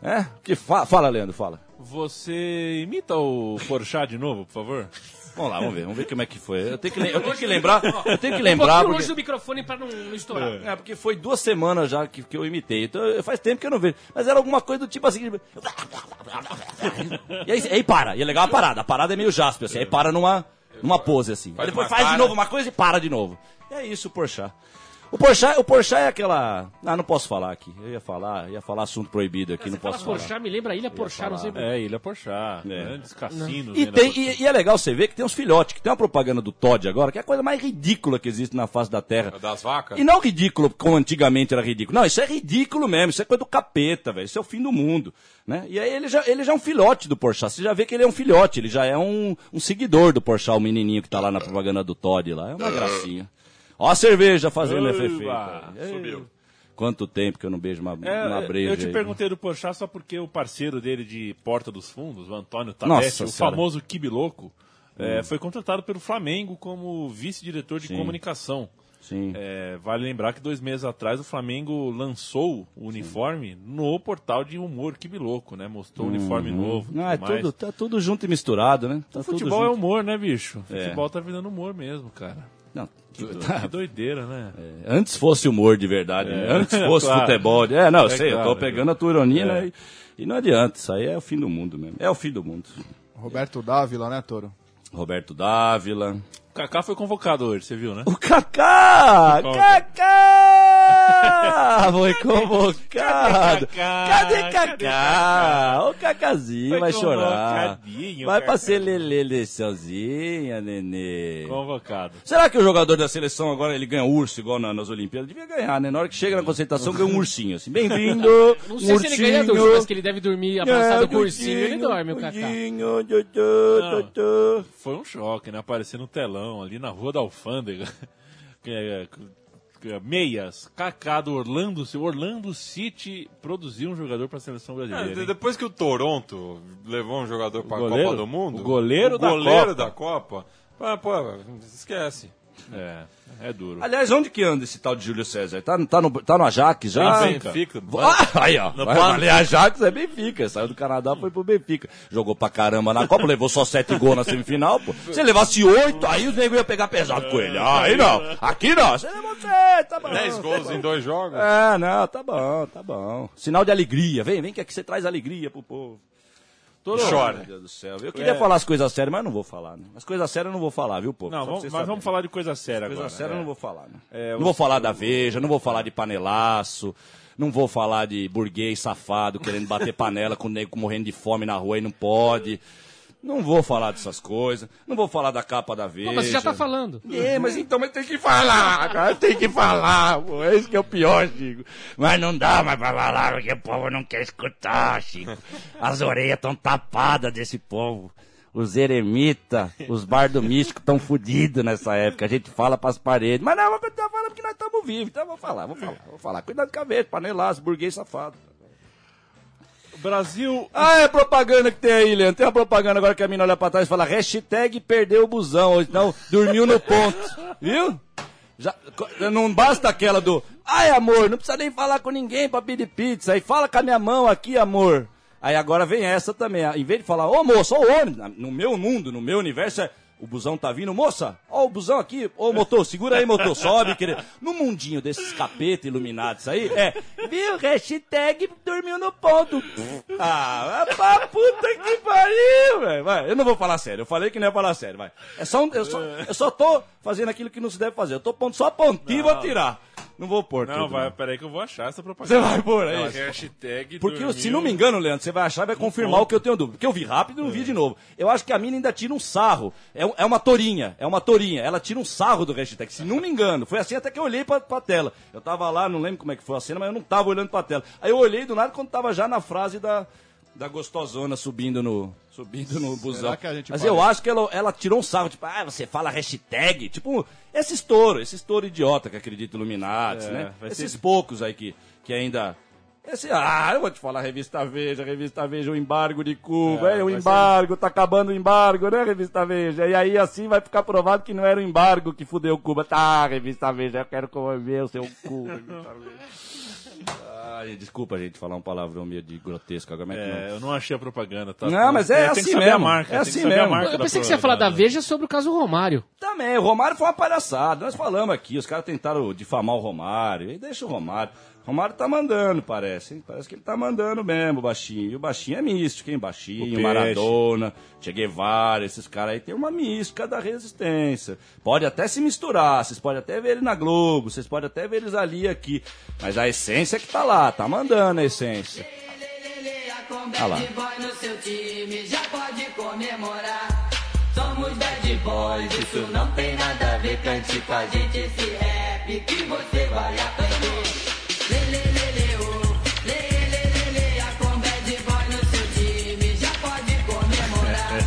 É? Que fa fala, Leandro, fala. Você imita o Porchat de novo, por favor? <laughs> Vamos lá, vamos ver, vamos ver como é que foi. Eu tenho que, eu tenho que lembrar, eu tenho que Um lembrar pouquinho porque... longe do microfone pra não, não estourar. É, porque foi duas semanas já que, que eu imitei. Então eu- faz tempo que eu não vejo. Mas era alguma coisa do tipo assim. E aí, aí para. E é legal a parada. A parada é meio jaspe, assim. Aí para numa, numa pose, assim. Faz Aí depois faz de novo uma coisa e para de novo. É isso Porchat. O Porchat, o Porchat é aquela... Ah, não posso falar aqui. Eu ia falar, ia falar assunto proibido aqui, não Fala posso falar. Porchat, me lembra a Ilha Porchat, não sei É, Ilha Porchat, É. grandes cassinos. E, né, tem, e, e é legal você ver que tem uns filhotes, que tem uma propaganda do Todd agora, que é a coisa mais ridícula que existe na face da Terra. Das vacas? E não ridículo como antigamente era ridículo. Não, isso é ridículo mesmo. Isso é coisa do capeta, velho. Isso é o fim do mundo. Né? E aí ele já, ele já é um filhote do Porchat. Você já vê que ele é um filhote. Ele já é um, um seguidor do Porchat, o menininho que tá lá na propaganda do Todd lá. É uma gracinha. Ó a cerveja fazendo efeito. Subiu. Quanto tempo que eu não beijo uma, É, uma breja eu te aí. perguntei do Porchat só porque o parceiro dele de Porta dos Fundos, o Antônio Tabete, o Senhora. famoso Kibiloco, é, foi contratado pelo Flamengo como vice-diretor de Sim. comunicação. Sim. É, vale lembrar que dois meses atrás o Flamengo lançou o uniforme no portal de humor Kibiloco, né? Mostrou o uniforme novo. Não, é tudo mais. tudo, tá tudo junto e misturado, né? Tá O futebol é humor, né, bicho? O É. futebol tá virando humor mesmo, cara. Não, Que, do- <laughs> tá- que doideira, né? Antes fosse humor de verdade, né? É. Antes <laughs> fosse Claro. futebol. É, não, eu É sei, eu claro, tô pegando a tua ironia, É. né? E, e não adianta, isso aí é o fim do mundo mesmo. É o fim do mundo. Roberto Dávila, né, Toro? Roberto Dávila. O Kaká foi convocado hoje, você viu, né? O Kaká! Qual? Kaká! Foi convocado! Kaká? Cadê Kaká? Kaká? O Cacazinho vai chorar. Vai pra Kaká. ser lelele sozinha, nenê. Convocado. Será que o jogador da seleção agora ele ganha urso igual na- nas Olimpíadas? Devia ganhar, né? Na hora que chega na concentração, ganha um ursinho, assim. Bem-vindo! <laughs> Não sei se ele ganha ursinho. urso, mas que ele deve dormir abraçado É, com o ursinho, ele ursinho, dorme, o Kaká. ursinho, Não. tchô, tchô. Foi um choque, né? Aparecer no telão, ali na rua da Alfândega. <laughs> É- é Meias, Kaká do Orlando, Ci- Orlando City produziu um jogador para a seleção É, brasileira. hein? depois que o Toronto levou um jogador pra goleiro? Copa do Mundo. O goleiro o da goleiro Copa. da Copa. Ah, pô, esquece. É, é duro. Aliás, onde que anda esse tal de Júlio César? Tá, tá, no, tá no Ajax já? Benfica. Benfica. Ah, aí, ó. No Vai plano. valer Ajax é Benfica. Saiu do Canadá, foi pro Benfica. Jogou pra caramba na Copa, <laughs> levou só sete gols na semifinal, pô. Se levasse oito, aí os negros iam pegar pesado com ele. Ah, aí não. Aqui não. Você levou sete, tá bom. 10 tá gols bom. em dois jogos. É, não, tá bom, tá bom. Sinal de alegria. Vem, vem que aqui você traz alegria pro povo. Todo chora. Meu Deus do céu. Eu queria É. falar as coisas sérias, mas não vou falar, né? As coisas sérias eu não vou falar, viu, povo? Não, vamos, mas vamos saberem. falar de coisa séria Coisa agora. séria eu é. não vou falar, né? É, não vou falar da Veja, não vou falar de panelaço, não vou falar de burguês safado querendo bater <laughs> panela com o nego morrendo de fome na rua e não pode. Não vou falar dessas coisas. Não vou falar da capa da Veja. Pô, mas você já tá falando. É, mas então mas tem que falar, cara, tem que falar, pô. Esse que é o pior, Chico. Mas não dá mais pra falar, porque o povo não quer escutar, Chico. As orelhas estão tapadas desse povo. Os eremitas, os bardo místicos estão fodidos nessa época. A gente fala pras paredes. Mas não, vou continuar falando porque nós estamos vivos. Então eu vou falar, vou falar, vou falar. Cuidado com a cabeça, panelaço, burguês safado. Brasil. Ah, é propaganda que tem aí, Leandro. Tem uma propaganda agora que a mina olha pra trás e fala hashtag perdeu o busão, ou então dormiu no ponto. <laughs> Viu? Já, não basta aquela do ai amor, não precisa nem falar com ninguém pra pedir pizza. Aí fala com a minha mão aqui, amor. Aí agora vem essa também. Em vez de falar, ô moço, ô homem, no meu mundo, no meu universo, é O busão tá vindo, moça, ó o busão aqui, ô motor, segura aí, motor, sobe, querido. No mundinho desses capeta iluminados aí, é, viu, hashtag dormiu no ponto. Ah, vai pra puta que pariu, velho. Vai, eu não vou falar sério, eu falei que não ia falar sério, vai. É só, um- eu, só, eu só tô fazendo aquilo que não se deve fazer. Eu tô pondo só a pontinha e vou tirar. Não vou pôr Não, tudo, vai, peraí que eu vou achar essa Você propaganda. vai pôr Não, aí. Hashtag Porque, dormiu- se não me engano, Leandro, você vai achar e vai confirmar o que eu tenho dúvida. Porque eu vi rápido e não vi de novo. Eu acho que a mina ainda tira um sarro. É, é uma torinha, é uma torinha. Ela tira um sarro do hashtag, se não me engano. Foi assim até que eu olhei pra, pra tela. Eu tava lá, não lembro como é que foi a cena, mas eu não tava olhando pra tela. Aí eu olhei do nada quando tava já na frase da, da gostosona subindo no, subindo no busão. Mas parece- eu acho que ela, ela tirou um sarro, tipo, ah, você fala hashtag. Tipo, esse estouro, esse estouro idiota que acredita em Illuminati, É, né? Esses ser- poucos aí que, que ainda. Esse, ah, eu vou te falar, revista Veja, revista Veja, o embargo de Cuba, É, é, o vai ser- embargo, tá acabando o embargo, né, revista Veja? E aí assim vai ficar provado que não era o embargo que fudeu Cuba. Tá, revista Veja, eu quero ver o seu cu, revista Veja. <laughs> Ai, desculpa, gente, falar um palavrão meio de grotesco agora, mas é É, eu não achei a propaganda, tá? Não, mas é que assim mesmo, marca, é assim mesmo. marca Eu pensei que você ia falar da. Veja sobre o caso Romário. Também, o Romário foi uma palhaçada. Nós falamos aqui, os caras tentaram difamar o Romário. E deixa o Romário. Romário tá mandando, parece. hein? Parece que ele tá mandando mesmo, o baixinho. E o baixinho é místico, hein? Baixinho. Maradona, Che Guevara, esses caras aí tem uma mística da resistência. Pode até se misturar, vocês podem até ver ele na Globo, vocês podem até ver eles ali aqui. Mas a essência é que tá lá, tá mandando a essência. Ah lá. Somos bad boys, isso não tem nada a ver. Cante com a gente esse rap que você vai aprender.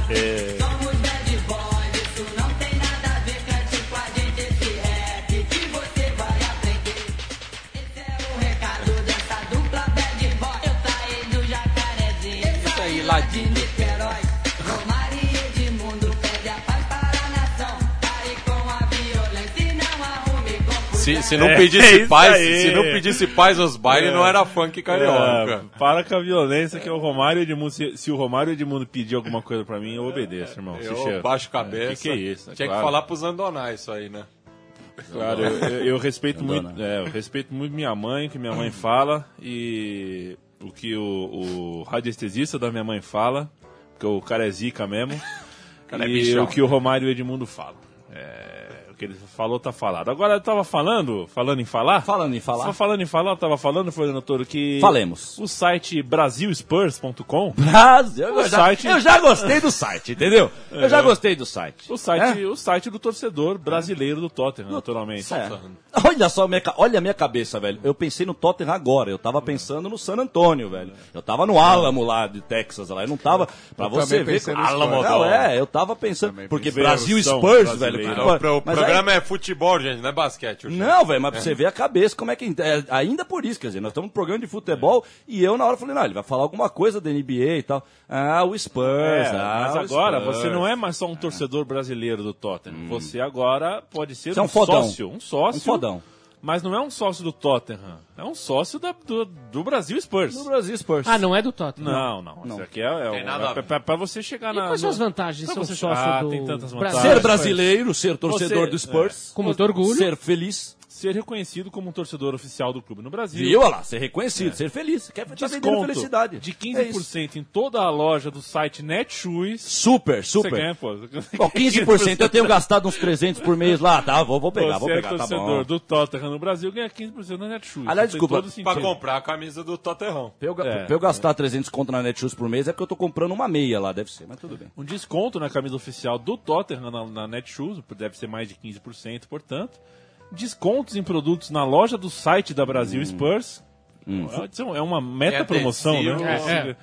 Lê, <laughs> Se, se não É, pedisse é paz, aí. se não pedisse paz aos bailes, É. não era funk carioca. É, para com a violência que é o Romário Edmundo. Se, se o Romário Edmundo pedir alguma coisa pra mim, eu obedeço, irmão. Eu baixo É, cabeça. Que que é isso? É Tinha claro. que falar pros Andonais isso aí, né? Claro, eu, eu- eu respeito muito, é, eu respeito muito minha mãe, o que minha mãe fala e o que o, o radiestesista da minha mãe fala, porque o cara é zica mesmo, cara é e bichão. o que o Romário Edmundo fala. É, o que ele falou tá falado. Agora eu tava falando, falando em falar, Falando em falar. só falando em falar, eu tava falando, Floriano Toro, que Falemos. o site brasilspurs.com Brasil, eu, O já, site- eu já gostei do site, entendeu? Eu já gostei do site. o site, É? o site do torcedor brasileiro do Tottenham, naturalmente. É. Olha só, minha, olha a minha cabeça, velho. Eu pensei no Tottenham agora. Eu tava pensando no San Antônio, velho. Eu tava no Alamo lá de Texas, lá. Eu não tava. Pra Eu você ver. Alamo, não, é, eu tava pensando. Também Porque. Brasil Spurs, velho. Pro- o Mas programa é futebol, gente, não é basquete. hoje. Não, velho, mas pra você ver a cabeça, como é que. é, ainda por isso, quer dizer, nós estamos num programa de futebol e eu na hora falei, não, ele vai falar alguma coisa da NBA e tal. Ah, o Spurs. É, ah, mas o agora Spurs. você não é mais só um torcedor brasileiro do Tottenham. Você agora pode ser Você é um, um fodão. sócio. Um sócio. Um fodão. Mas não é um sócio do Tottenham. É um sócio da- do, do Brasil Spurs. No Brasil Spurs. Ah, não é do Tottenham. Não, não. Não. Isso aqui é, é, um- é ver. pra, pra você chegar E na. quais são as vantagens de ser um sócio Ah, do tem tantas vantagens. Ser brasileiro, ser torcedor Você- do Spurs. Com muito orgulho. Ser feliz. Ser reconhecido como um torcedor oficial do clube no Brasil. Viu? Olha lá, ser reconhecido, ser feliz. Quer tá vendendo Desconto felicidade. de É isso. 15% em toda a loja do site Netshoes. Super, Você super. ganha, pô. Bom, 15% eu tenho gastado uns 300 por mês lá, tá? Vou, vou pegar, vou Você é pegar, tá torcedor bom. do Tottenham no Brasil, ganha 15% na Netshoes. Aliás, desculpa. Pra comprar a camisa do Tottenham. Pra eu, É. pra eu gastar 300 conto na Netshoes por mês é porque eu tô comprando uma meia lá, deve ser, mas tudo bem. Um desconto na camisa oficial do Tottenham na, na Netshoes, deve ser mais de 15%, portanto. Descontos em produtos na loja do site da Brasil Hum. Spurs. Isso É uma meta É promoção, né? É, é.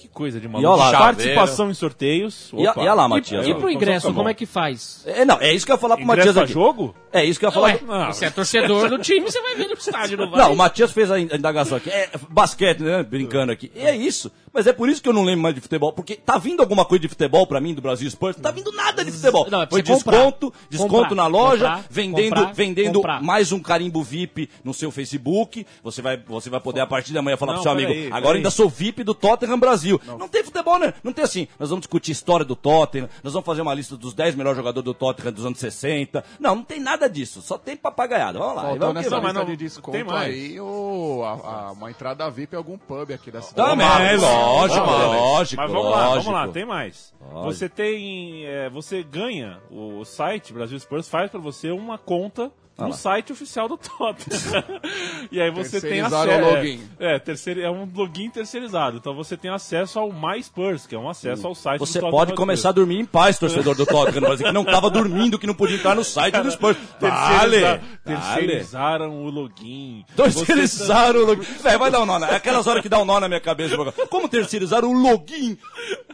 Que coisa de E maluco. olha lá, Participação em sorteios. E, Opa. e olha lá, Matias. E ó. pro Então ingresso, tá como é que faz? É, não, é isso que eu ia falar pro Ingresso Matias aqui. jogo? É isso que eu ia falar. Ué, Não, você é torcedor do time, você vai ver no estádio, não vai? Não, o Matias fez a indagação aqui. É basquete, né? Brincando aqui. E é isso. Mas é por isso que eu não lembro mais de futebol. Porque tá vindo alguma coisa de futebol pra mim do Brasil Spurs? Não tá vindo nada de futebol. Não, é Foi você comprar. desconto, desconto Comprar. na loja, Comprar, vendendo, vendendo mais um carimbo VIP no seu Facebook. Você vai, você vai poder a partir da manhã falar Não, pro seu amigo. peraí, Agora ainda sou VIP do Tottenham Brasil. Brasil. Não. tem futebol, né? Não tem assim, nós vamos discutir história do Tottenham, nós vamos fazer uma lista dos 10 melhores jogadores do Tottenham dos anos 60. Não, não tem nada disso. Só tem papagaiada. Vamos lá. Faltou vamos nessa lista não- de desconto tem mais. aí o, a- a- uma entrada VIP em algum pub aqui da cidade. Também, lógico, lógico, Mas vamos lá, vamos lógico. lá, tem mais. Lógico. Você tem. é, você ganha o site Brasil Spurs faz pra você uma conta Ah no site oficial do Tottenham. <laughs> e aí você tem acesso. o login. É, é, terceiro, é um login terceirizado. Então você tem acesso ao MySpurs, que é um acesso ao site Você do Tottenham pode começar a dormir em paz, torcedor do Tottenham, no Brasil, que não tava dormindo, que não podia entrar no site do Spurs. Vale! <laughs> Terceiriza- Vale! Terceirizaram o login. Terceirizaram o login. Véi, vai dar um nó. na- É aquelas horas que dá um nó na minha cabeça. Como terceirizaram o login?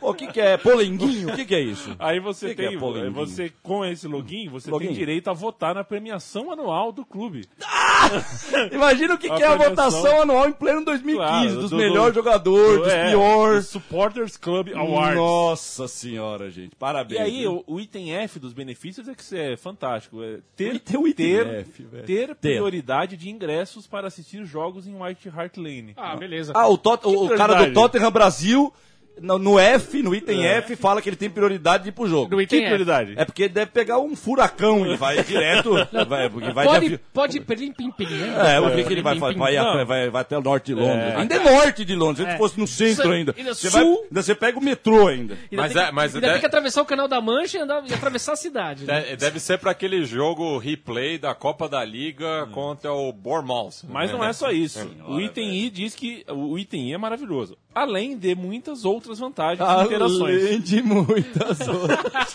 O que, que é? Polenguinho? O que, que é isso? Aí você Que que é tem, você com esse login, você Login? tem direito a votar na premiação anual do clube. <laughs> Imagina o que, que é a votação anual em pleno 2015, Claro, dos do- melhores do- jogadores, do- dos é, piores. Supporters Club Awards. Nossa senhora, gente. Parabéns. E aí, o, o item F dos benefícios é que isso é fantástico. É ter, o item ter, F, ter prioridade de ingressos para assistir jogos em White Hart Lane. Ah, beleza. Ah, o, Tot- o- o cara do? Tottenham Brasil, no, no F, no item F, fala que ele tem prioridade de ir pro jogo. No Que item F. prioridade? É porque ele deve pegar um furacão e vai direto. <laughs> vai, porque vai de Pode, avi- pode pim, pim, pim, né? É, o que, que ele vai fazer? Vai, Não. vai, vai até o norte de Londres. É. Ainda é norte de Londres. Se É. ele fosse no centro ainda. ainda Você, sul. vai, ainda você pega o metrô ainda. Ainda Mas tem é- que- mas ainda é- tem que atravessar o canal da Mancha e, andar, e atravessar a cidade. né? De- Deve ser para aquele jogo replay da Copa da Liga contra o Bournemouth. Mas não é só isso. O item I diz que o item I é maravilhoso. Além de muitas outras vantagens e interações. de muitas outras. <laughs>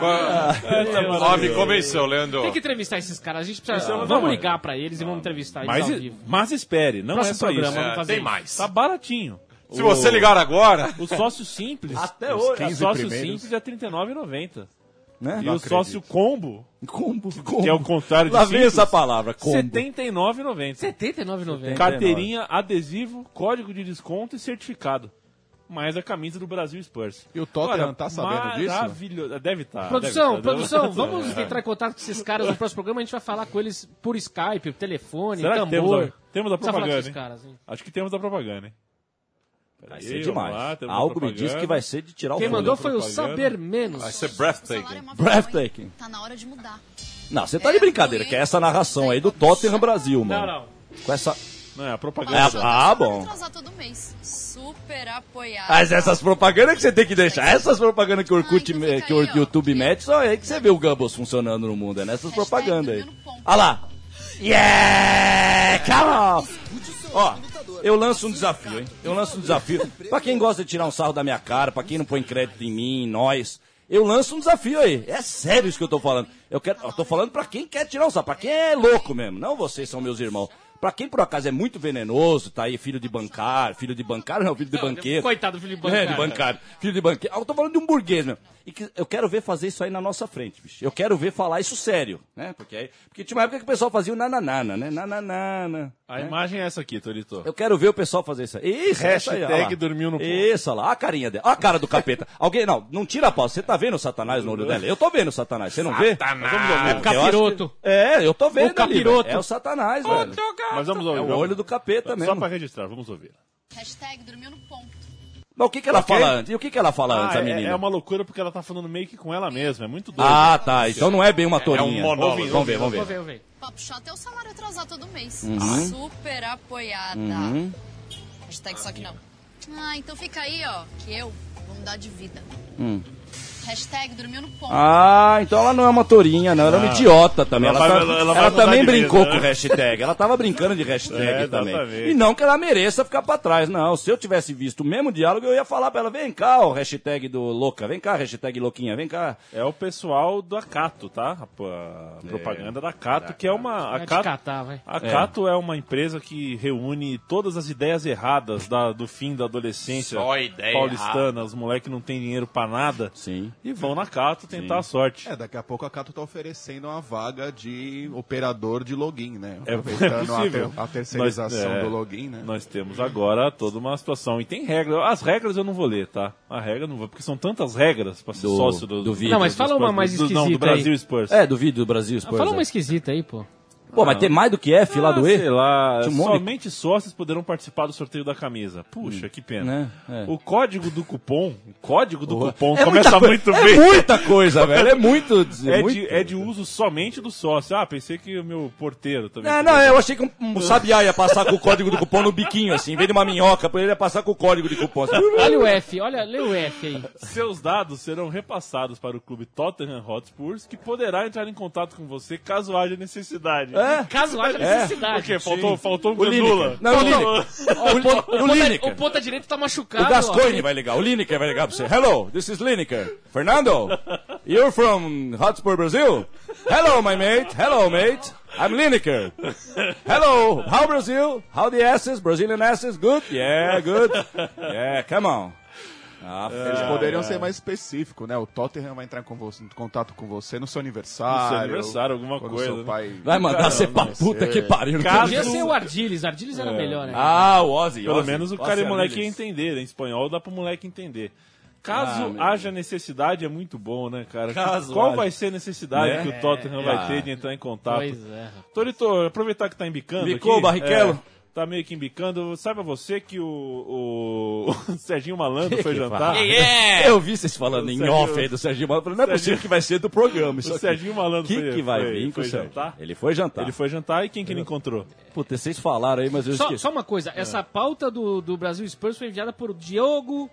Ah, Ó, me convenceu, Leandro. tem que entrevistar esses caras. A gente precisa. Não, vamos não, ligar pra eles e vamos entrevistar eles Mas, ao vivo. mas espere, não Próximo é só programa, isso. vamos É, fazer tem isso. mais. Tá baratinho. Se você ligar agora, O sócio simples. Até hoje. O 15 sócio primeiros. simples é R$ 39,90. Né? E Não o acredito. sócio combo, Combo, combo. que é o contrário de Lá vem essa palavra, combo. R$ 79,90. 79,90. Carteirinha, adesivo, código de desconto e certificado. Mais a camisa do Brasil Spurs. E o Tottenham Olha, tá sabendo disso? Maravilhoso. Deve tá, estar. Produção, produção, <laughs> vamos entrar em contato com esses caras no próximo programa. A gente vai falar com eles por Skype, por telefone, Será que tambor. temos a, temos a Precisa falar com propaganda, hein? caras, hein? Acho que temos a propaganda, hein? Vai ser demais. lá, Algo me propaganda. diz que vai ser de tirar o Quem mandou foi o propaganda. Saber Menos. vai ser salário é breathtaking. Breathtaking. Tá na hora de mudar. Não, você tá de brincadeira, que é essa narração aí do Tottenham Brasil, mano. Não, não. Com essa... Não, é a É, propaganda. ah, bom. atrasar todo mês. Super apoiado. Mas essas propagandas que você tem que deixar. Essas propagandas que o Orkut, Ah, então que o aí, ó. YouTube mete, só é aí que você vê o Gumball funcionando no mundo. É nessas propagandas aí. Olha lá. Yeah! Come on! Ó, eu lanço um desafio, hein? Eu lanço um desafio. Pra quem gosta de tirar um sarro da minha cara, pra quem não põe crédito em mim, em nós, eu lanço um desafio aí. É sério isso que eu tô falando. Eu, quero, eu tô falando pra quem quer tirar um sarro, pra quem é louco mesmo. Não vocês são meus irmãos. Pra quem por acaso é muito venenoso, tá aí filho de bancário, filho de bancário não, filho de banqueiro. Coitado do filho de É, bancário. de bancário. Filho de banqueiro. Eu tô falando de um burguês, meu. E que eu quero ver fazer isso aí na nossa frente, bicho. Eu quero ver falar isso sério, né? Porque, aí, porque tinha uma época que o pessoal fazia o nananana, né? Nananana. A né? imagem é essa aqui, Torito. Eu quero ver o pessoal fazer isso aí. Isso, essa aí, olha Hashtag lá. dormiu no ponto. Isso, olha lá. Olha a carinha dela. Olha a cara do capeta. <laughs> Alguém, não, não tira a pau. Você tá vendo o satanás no olho dela? Eu tô vendo o satanás. Você não vê? Mas vamos ouvir. É acho Capiroto. que- É, eu tô vendo O capiroto. velho. É o satanás, velho. Mas vamos É ouvir. o vamos- olho do capeta Só mesmo. pra registrar, vamos ouvir. Hashtag dormiu no ponto. Mas o que, que ela Ok. fala antes? E o que, que ela fala antes, Ah, a é, menina? é uma loucura porque ela tá falando meio que com ela mesma. É muito doido. Ah, tá. Então não é bem uma torinha. monólogo. Vamos ver, vamos ver. ver, vou ver. Papo chato é o salário atrasar todo mês. Uhum. Super apoiada. Hashtag só que não. Ah, então fica aí, ó, que eu vou mudar de vida. Hum. Hashtag dormiu no ponto. Ah, então ela não é uma tourinha, não. Ela é uma Ah. idiota também. Ela, Ela ela- ela também brincou vida, com né? hashtag. Ela tava brincando de hashtag É, também. exatamente. E não que ela mereça ficar pra trás. Não, se eu tivesse visto o mesmo diálogo, eu ia falar pra ela: vem cá, o hashtag do louca. Vem cá, hashtag louquinha. Vem cá. É o pessoal da Cato, tá? A, a propaganda da Cato, que é uma. A Vai te Cato, catar, vai. a Cato é uma empresa que reúne todas as ideias erradas da- do fim da adolescência Só ideia paulistana. Os moleques não têm dinheiro pra nada Sim. E vão na Cato tentar a sorte. É, daqui a pouco a Cato tá oferecendo uma vaga de operador de login, né? É, é Aproveitando a, possível. ter- a terceirização Nós- é, do login, né? Nós temos agora toda uma situação. E tem regra. As regras eu não vou ler, tá? A regra eu não vou, porque são tantas regras pra ser Do- sócio do, do vídeo. Não, mas fala uma mais do, Não, do esquisita Brasil aí. Spurs. É, do vídeo do Brasil Ah, Spurs. Fala é. uma esquisita aí, pô. Pô, mas tem mais do que F lá Ah, do E? Sei lá, um de- somente sócios poderão participar do sorteio da camisa. Puxa, que pena. Né? É. O código do cupom, o código do Porra. cupom É começa muito é bem. muita coisa, <laughs> velho, é muito- É, muito- de, é de uso somente do sócio. Ah, pensei que o meu porteiro também. É, não, eu achei que um, um <laughs> sabiá ia passar com o código do cupom no biquinho, assim, em vez de uma minhoca, ele ia passar com o código de cupom. Assim. <laughs> Olha o F, olha, lê o F aí. Seus dados serão repassados para o clube Tottenham Hotspurs, que poderá entrar em contato com você caso haja necessidade. É? Caso haja É. necessidade. Por quê? Faltou, Sim. faltou um O gandula. Não, o Lineker. O, o o, ponta, Lineker. o ponta direito tá machucado. O Gascoigne vai ligar, o Lineker vai ligar pra você. Hello, this is Lineker. Fernando, you're from Hotspur, Brazil? Hello, my mate. Hello, mate. I'm Lineker. Hello, how Brazil? How the asses? Brazilian asses? Good? Yeah, good. Yeah, come on. Ah, Eles é, poderiam é. ser mais específicos, né? O Tottenham vai entrar com você, em contato com você no seu aniversário. No seu aniversário, alguma quando coisa, Seu né? pai Vai mandar você pra puta que pariu. Podia ser o Ardiles, Ardiles era É. melhor. né? Ah, o Ozzy. Pelo Ozzy. menos o Ozzy cara e o moleque ia Ardiles. entender. Em espanhol dá pro moleque entender. Caso Ah, meu haja necessidade, é muito bom, né, cara? Caso Qual haja. vai ser a necessidade Né? que o Tottenham É. vai Ah. ter de entrar em contato? Pois é. Torito, aproveitar que tá embicando Embicou aqui. Barrichello? é, tá meio que embicando. Saiba você que o, o, o <laughs> Serginho Malandro foi <laughs> Que jantar. fala. É, Eu vi vocês falando O em Serginho- off aí do Serginho Malandro. Não é Serginho- possível que vai ser do programa isso O aqui. Serginho Malandro que foi, que vai foi- vir com foi o Serginho? jantar? Ele foi jantar. Ele foi jantar e quem que ele encontrou? Puta, vocês falaram aí, mas eu Só, esqueci. só uma coisa, essa pauta do, do Brasil Spurs foi enviada por Diogo.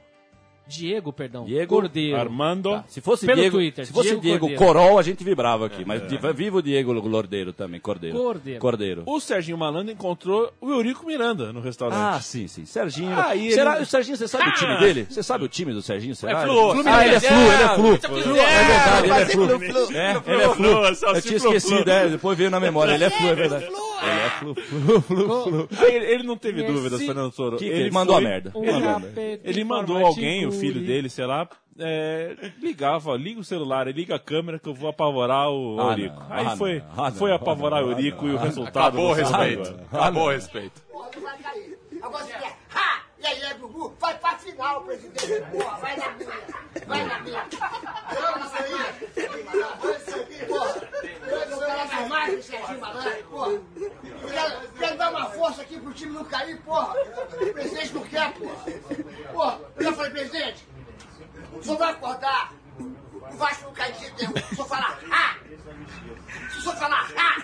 Diego, perdão. Diego Cordeiro. Armando. Tá, Se fosse Pelo Diego, Twitter, se fosse Diego Diego. Corol, a gente vibrava aqui. Mas viva- viva o Diego Lordeiro também, Cordeiro. Cordeiro. Cordeiro. O Serginho Malandro encontrou o Eurico Miranda no restaurante. Ah, sim, sim. Serginho. Será, ele- o Serginho, você sabe o time Ah! dele? Você sabe o time do Serginho? Será? É flu. Ah, ele é flu, ele é flu. É, Flu, É verdade, ele é flu. É, Flu, ele é flu, é Eu tinha esquecido, é, depois veio na memória. Ele é flu, é verdade. Ele é flu, flu, flu, flu. Ele, ele não teve dúvidas, Fernando Toro. Que- ele mandou a merda. Ele, merda. ele mandou alguém, o filho dele, sei lá, é, ligava, liga o celular, liga a câmera que eu vou apavorar o Ah, Eurico. não. Aí Ah, foi, não. Ah, foi não. apavorar o. Eurico e o Ah, resultado. Acabou o respeito. Acabou o respeito. Vai cair. Agora você quer. Ha! E aí, é, Gugu? Vai pra final, presidente. Porra, vai na minha. Vai na minha. Vamos aí. Vamos isso porra. Eu quero dar uma força aqui pro time não cair, porra. O presidente não quer, porra. Porra, eu falei, presidente. O senhor vai acordar. O Vasco não cai de jeito nenhum. O senhor falar, ha! Se o senhor falar, ha!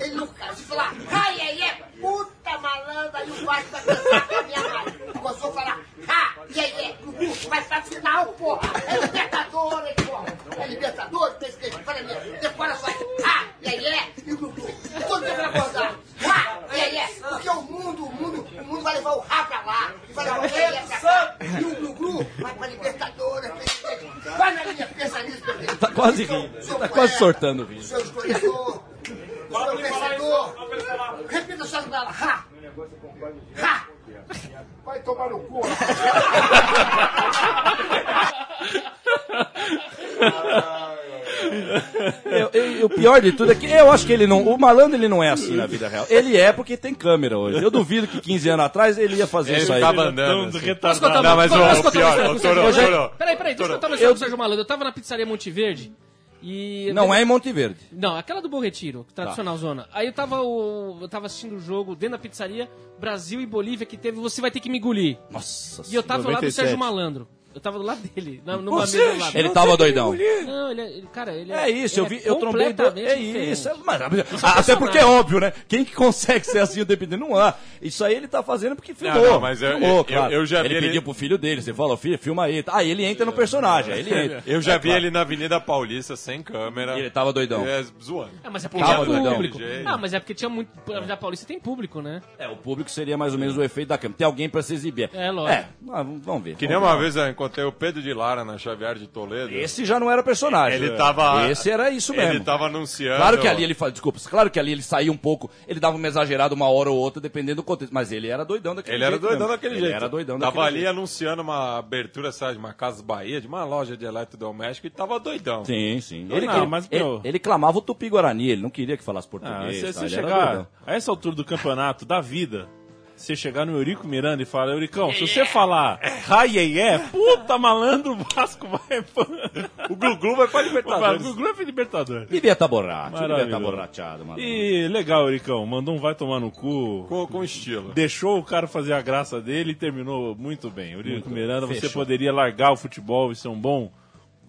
Ele não cai. Se o falar, ai, ai, ai, puta malandra, aí o Vasco vai pensar com a minha mãe. Se o senhor falar, ha! E aí, é, vai pra final, porra! É Libertadores, porra! É Libertadores, presidente, para mim. Decora só, ha! E aí, é, e o. E todo mundo vai acordar. É, porque o mundo, o mundo, o mundo vai levar o Rá pra lá. E vai levar o Pelé pra cá. E o Gugu vai pra Libertadores, presidente. Vai na minha, pensa nisso, presidente. Tá quase rindo. Você tá quase sortando o vídeo. Seu escolhedor, seu pensador, repita sua palavra. Ha! Ha! Vai tomar no cu. <laughs> Eu- eu- o pior de tudo é que eu acho que ele não. O malandro ele não é assim na vida real. Ele é porque tem câmera hoje. Eu duvido que 15 anos atrás ele ia fazer Ele isso aí. ficava andando. Tão assim. retardado. Posso contar Não, mas posso o- o pior, o Toro. Peraí, peraí, deixa eu contar uma história do Sérgio Malandro. Eu tava na pizzaria Monte Verde e... Não é em Monte Verde. Não, aquela do Bom Retiro, tradicional zona. Aí eu tava, o, eu tava assistindo o jogo dentro da pizzaria, Brasil e Bolívia, que teve Você Vai Ter Que Me Engolir. Nossa E eu tava do lado do 97. Sérgio Malandro. Eu tava do lado dele, na- numa Você, mesa do lado. ele tava doidão. Não, ele é, ele- cara, ele É isso, eu ele vi, é eu trombei. É isso, é- mas, Isso é um até personagem. porque é óbvio, né? Quem que consegue ser assim o dependente? Não há. Isso aí ele tá fazendo porque filmou. não, mas eu- filmou, eu- claro. eu já vi ele ele- pediu pro filho dele, você falou, filho, filma aí. Ah, ele entra no personagem, aí ele <laughs> entra. Eu já É, vi claro. ele na Avenida Paulista, sem câmera. E ele tava doidão. É, zoando. Ah, mas é porque Tava tinha doidão. público. Jeito. Ah, mas é porque tinha muito. Da Paulista tem público, né? É, o público seria mais ou menos o efeito da câmera. Tem alguém pra se exibir. É, lógico. É, ah, vamos ver. Que nem uma vez eu encontrei o Pedro de Lara na Xavier de Toledo. Esse já não era personagem. Ele tava. Esse era isso mesmo. Ele tava anunciando. Claro que ali ele faz, desculpa, claro que ali ele saía um pouco, ele dava uma exagerada uma hora ou outra, dependendo do contexto, mas ele era doidão daquele Ele jeito. era doidão mesmo. daquele ele jeito. era doidão Tava daquele ali jeito. anunciando uma abertura, sabe, de uma Casa Bahia, de uma loja de eletrodoméstico e tava doidão. Sim, sim. Ele, não, ele- mas, ele- meu- ele clamava o Tupi-Guarani, ele não queria que falasse Ah, português. se você Ele era chegar a essa altura do campeonato, da vida, você chegar no Eurico Miranda e falar, Euricão, se você falar Raié, puta malandro, o Vasco vai. <laughs> O Glu-Glu vai pra Libertadores. O Glu-Glu é pra Libertadores. Devia estar borracho, devia estar Maravilhoso. borrachado, mano. E legal, Euricão, mandou um vai tomar no cu. Com, com estilo. Deixou o cara fazer a graça dele e terminou muito bem. Eurico Muito Miranda, bem. você Fechou. poderia largar o futebol e ser um bom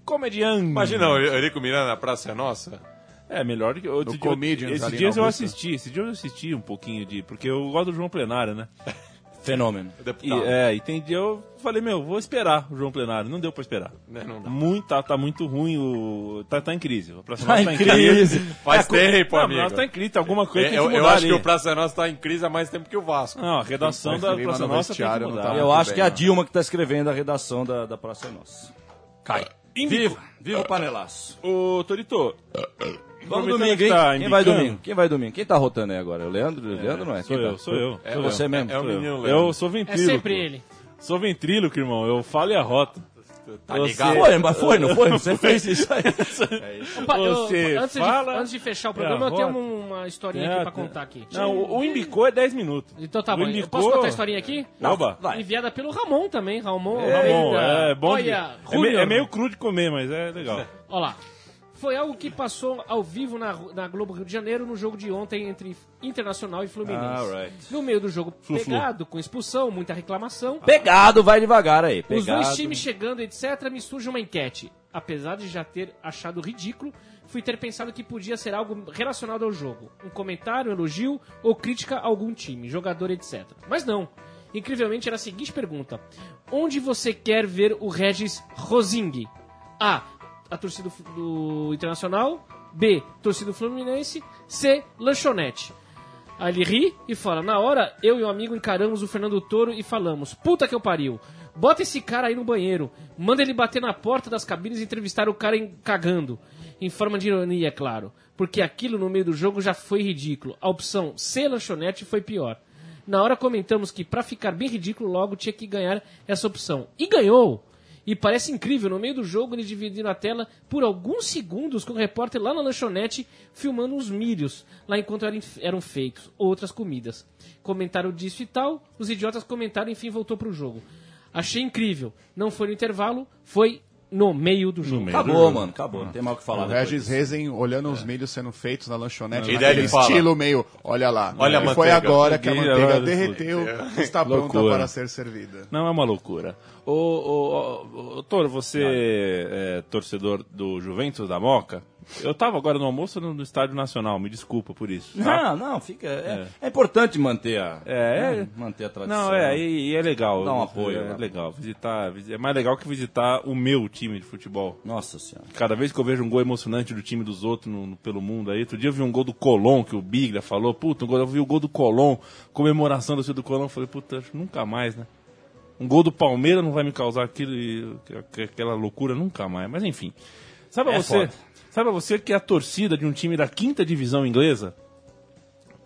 comediante. Imagina o Eurico Miranda na Praça é Nossa. É, melhor do que. Outro No dia, Comedians, esses dias eu Augusta. assisti, esses dias eu assisti um pouquinho de. Porque eu gosto do João Plenário, né? <laughs> Fenômeno. E, Deputado. é, e tem dia eu falei, meu, vou esperar o João Plenário. Não deu pra esperar. Né, não dá. Muito, tá, tá muito ruim, o, tá, tá em crise. O Praça Tá Nossa em crise. <laughs> Faz É, tempo, não, amigo. Nossa, tá em crise, tem alguma coisa É, tem eu, que eu mudar acho que ali. o Praça é Nossa tá em crise há mais tempo que o Vasco. Não, a redação da Praça no Nossa tem que mudar. tá Eu acho bem, que é a. Dilma que tá escrevendo a redação da, da Praça é Nossa. Cai. Viva, viva o panelaço. Ô, Torito, Vamos domingo, hein? tá Quem vai domingo? Quem vai domingo? Quem tá rotando aí agora? O Leandro? O Leandro não é? Sou Quem eu, tá? sou eu. É sou você eu. mesmo? É o Sou eu. menino Eu Leandro. sou É ventríloco. sempre ele. Sou ventríloco, irmão. Eu falo e a rota. Tá Você- ligado? Foi, mas foi, não foi? Você <laughs> fez isso aí. <laughs> Opa, eu- Você antes, fala de, antes de fechar o programa, eu tenho uma historinha É, aqui pra contar aqui. Não, o, o Imbicô é 10 minutos. Então tá O bom. Eu Imbicô- posso contar a historinha aqui? Oba. Vai. Enviada pelo Ramon também. Ramon. É, bom, Almeida. é bom. de- Olha, é, me- Júnior. é meio cru de comer, mas é legal. Olha lá. Foi algo que passou ao vivo na, na Globo Rio de Janeiro no jogo de ontem entre Internacional e Fluminense. Alright. No meio do jogo Flu, pegado, com expulsão, muita reclamação. Pegado, vai devagar aí. Pegado. Os dois times chegando, etc., me surge uma enquete. Apesar de já ter achado ridículo, fui ter pensado que podia ser algo relacionado ao jogo. Um comentário, elogio ou crítica a algum time, jogador, etc. Mas não. Incrivelmente era a seguinte pergunta: Onde você quer ver o Regis Rosing? A. A torcida do Internacional. B. Torcida do Fluminense. C. Lanchonete. Aí ele ri e fala: Na hora, eu e o amigo encaramos o Fernando Toro e falamos: Puta que eu pariu, bota esse cara aí no banheiro, manda ele bater na porta das cabines e entrevistar o cara em- cagando. Em forma de ironia, é claro. Porque aquilo no meio do jogo já foi ridículo. A opção C lanchonete foi pior. Na hora comentamos que pra ficar bem ridículo logo tinha que ganhar essa opção. E ganhou! E parece incrível, no meio do jogo eles dividiram a tela por alguns segundos com o repórter lá na lanchonete filmando uns milhos, lá enquanto eram, eram feitos, outras comidas. Comentaram disso e tal, os idiotas comentaram enfim voltou pro jogo. Achei incrível. Não foi no intervalo, foi no meio do jogo. Acabou, mano. Acabou. Não tem mais o que falar. O Regis. Rezen olhando os milhos sendo feitos na lanchonete, E daí ele fala, estilo meio, olha lá, olha a e foi agora que a manteiga derreteu, está pronta para ser servida. Não é uma loucura. Ô, ô, ô, ô, Toro, você é torcedor do Juventus da Moca? Eu tava agora no almoço no, no Estádio Nacional, me desculpa por isso. Tá? Não, não, fica. É, é importante manter a. É, né, manter a tradição. Não, é, e, e é legal. Dá um apoio, É né? legal. Visitar, visi- é mais legal que visitar o meu time de futebol. Nossa senhora. Cada vez que eu vejo um gol emocionante do time dos outros no- no- pelo mundo aí, outro dia eu vi um gol do Colom, que o Biglia falou, puta, um gol, eu vi o gol do Colom, comemoração do seu do Colom, eu falei, puta, nunca mais, né? Um gol do Palmeiras não vai me causar aquilo, e- que- aquela loucura nunca mais, mas enfim. Sabe É você, foda. Sabe você que é a torcida de um time da quinta divisão inglesa?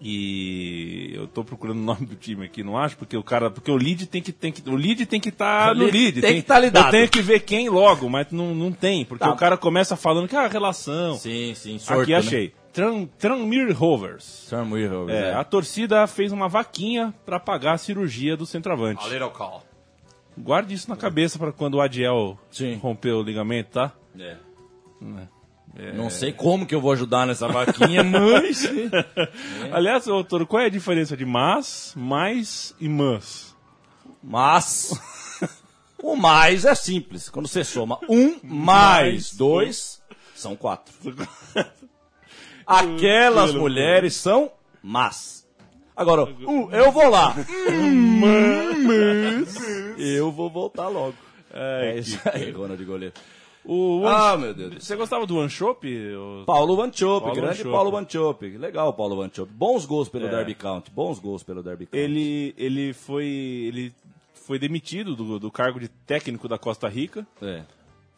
E eu tô procurando o nome do time aqui, não acho, porque o cara, porque o lead tem que tem que o lead tem que estar O no lead lead, tem que tá lidado. Eu tenho que ver quem logo, mas não, não tem, porque Tá. o cara começa falando que ah, relação. Sim, sim, sorte. aqui achei. Tran, Tranmere Rovers. Sam Weaver, É, a torcida fez uma vaquinha pra pagar a cirurgia do centroavante. A little call. Guarde isso na cabeça pra quando o Adiel Sim. romper o ligamento, tá? É. É. Não sei como que eu vou ajudar nessa vaquinha, <laughs> mas. <laughs> Aliás, ô, Toro, qual é a diferença de mas, mais e mas? Mas. <laughs> O mais é simples. Quando você soma um mais dois, são quatro. Aquelas mulheres são más. Agora, uh, eu vou lá. Mas. Eu vou voltar logo. É isso aí, Ronald Goleto. O, Ah, meu Deus. Você gostava do? Paulo Van Chope, Paulo grande Van Chope. Paulo Van Chope. Legal, Paulo Van Chope. Bons gols pelo É. Derby County. Bons gols pelo Derby County. Ele, ele foi. Ele foi demitido do, do cargo de técnico da Costa Rica É.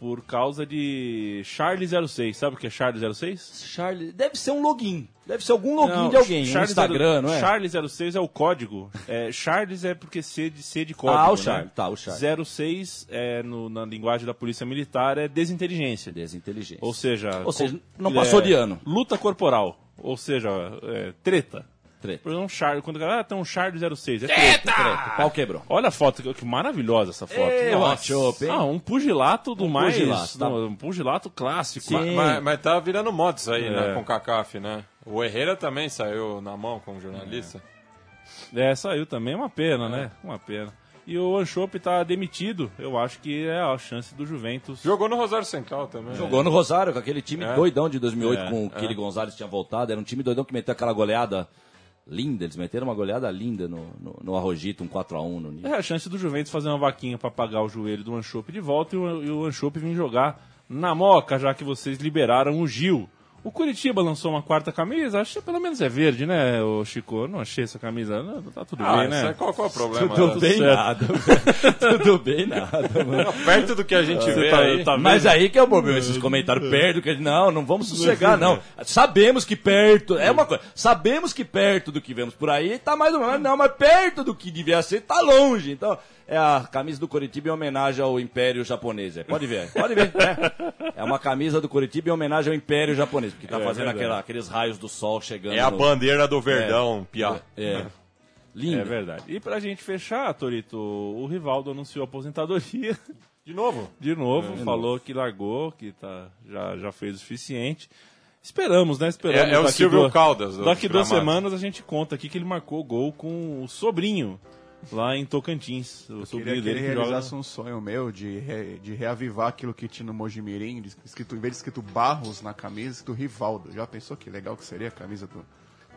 por causa de Charlie 06. Sabe o que é Charlie 06? Charlie, deve ser um login. Deve ser algum login Não, de alguém. Um Charles Instagram, zero- não é? Charlie 06 é o código. É, Charles é porque C de, C de código. Ah, o né? Charlie, tá, o Charlie. 06 é, no- na linguagem da polícia militar é desinteligência. Desinteligência. Ou seja, Ou seja, não passou é, de ano. Luta corporal. Ou seja, é, treta. Por exemplo, um Char, quando o cara ah, tem um Char 06. É Treta! Treta, o pau quebrou. Olha a foto, que, que maravilhosa essa foto. Ei, Nossa. Ah, um pugilato do Um mais. pugilato, tá. Um pugilato clássico. Mas, mas, mas tá virando moda isso aí, É. né? Com o CACAF, né? O Herrera também saiu na mão como jornalista. É, saiu também, uma pena, né? Uma pena. E o Anchope tá demitido, eu acho que é a chance do Juventus. Jogou no Rosário Central também. Jogou no Rosário com aquele time É. doidão de 2008 É, com o Kili é. Gonzalez tinha voltado. Era um time doidão que meteu aquela goleada linda. Eles meteram uma goleada linda no, no, no Arrojito, um 4x1 no. É a chance do Juventus fazer uma vaquinha pra pagar o joelho do Anchope de volta e o, e o Anchope vir jogar na Moca, já que vocês liberaram o Gil. O Curitiba lançou uma quarta camisa, acho que pelo menos é verde, né, o Chico? Eu não achei essa camisa, não, tá tudo Ah, bem, né? aí, qual- qual é o problema? Tudo bem certo. nada. Tudo bem nada, <laughs> mano. Perto do que a gente Você vê tá- aí. tá Mas aí que é o problema, esses comentários perto, que não, não vamos sossegar, não. Sabemos que perto, é uma coisa, sabemos que perto do que vemos por aí tá mais ou menos, não, mas perto do que devia ser tá longe. Então, é a camisa do Coritiba em homenagem ao Império Japonês. é. Pode ver, pode ver. É, é uma camisa do Coritiba em homenagem ao Império Japonês, porque tá É fazendo verdade. aquela- aqueles raios do sol chegando. É a no- bandeira do Verdão, piá. É. Lindo. É verdade. E pra gente fechar, Torito, o Rivaldo anunciou a aposentadoria. De novo? <laughs> De novo, É, de falou que largou, que tá, já, já fez o suficiente. Esperamos, né? Esperamos. É- é o Silvio duas- Caldas do Daqui duas semanas a gente conta aqui que ele marcou gol com o sobrinho lá em Tocantins. O Eu queria sobrinho que dele que joga. realizasse um sonho meu de, re- de reavivar aquilo que tinha no Mojimirim, de escrito, em vez de escrito Barros na camisa, escrito Rivaldo. Já pensou que legal que seria a camisa do,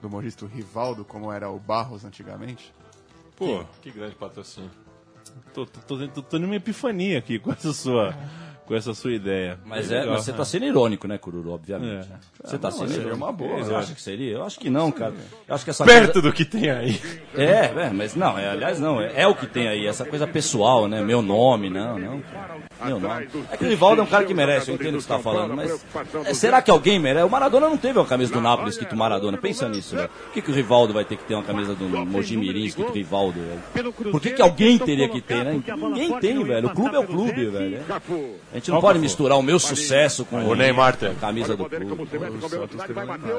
do mojista Rivaldo, como era o Barros antigamente? Pô, Que grande patrocínio. tô, tô, tô, tô, tô numa epifania aqui com essa sua, com essa sua ideia. Mas, é, legal. mas você tá sendo irônico, né, Cururu, obviamente. É. Você tá não, sendo seria uma boa, Você eu acha que seria? Eu acho que não, cara. Eu acho que essa Perto coisa- do que tem aí. É, é, mas não, é, aliás não, é, é o que tem aí, essa coisa pessoal, né? Meu nome, não, não. Meu nome. É que o Rivaldo é um cara que merece, eu entendo o que você tá falando, mas é, será que alguém merece? O Maradona não teve uma camisa do Nápoles escrito Maradona, pensa nisso, velho. Por que, que o Rivaldo vai ter que ter uma camisa do Mojimirim escrito Rivaldo, velho? Por que, que alguém teria que ter, né? Ninguém tem, velho. O clube é o clube, velho. A gente não pode misturar o meu sucesso com O Neymar a camisa do clube.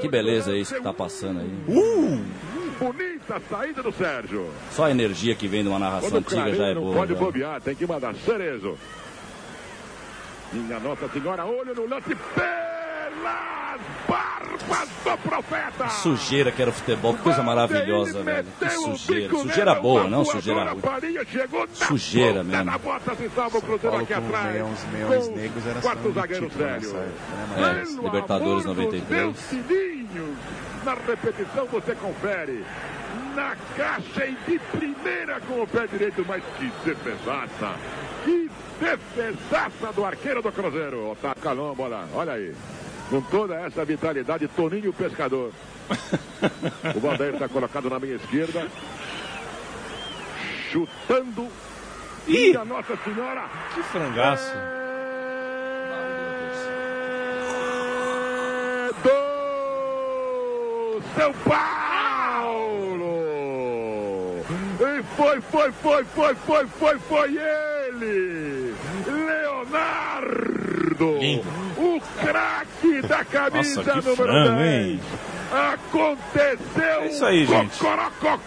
Que beleza é isso que tá passando aí. Bonita saída do Sérgio. Só a energia que vem de uma narração Quando antiga já é Clareiro não boa. pode velho. bobear, tem que mandar Cerezo. Minha Nossa Senhora, olho no lance pelas barbas do profeta. Sujeira que era o futebol, que coisa maravilhosa, velho. Que sujeira. Sujeira boa, não sujeira ruim. Sujeira mesmo. Na bota se salva o Cruzeiro aqui com os atrás. meiões, meiões negros era Quarto só um zagueiro sério. né, É, Libertadores amor dos 93. meus filhinhos. Na repetição você confere. Na caixa e de primeira com o pé direito, mas que defesaça. Que defesaça do arqueiro do Cruzeiro. Tá calão a bola, olha aí. Com toda essa vitalidade, Toninho Pescador. O Valdeir está colocado na minha esquerda. Chutando. E a Nossa Senhora. Que frangaço. do São Paulo! E foi, foi, foi, foi, foi, foi, foi ele! Leonardo! O craque da camisa Nossa, que número frango, 10. hein? Aconteceu! É isso aí, gente.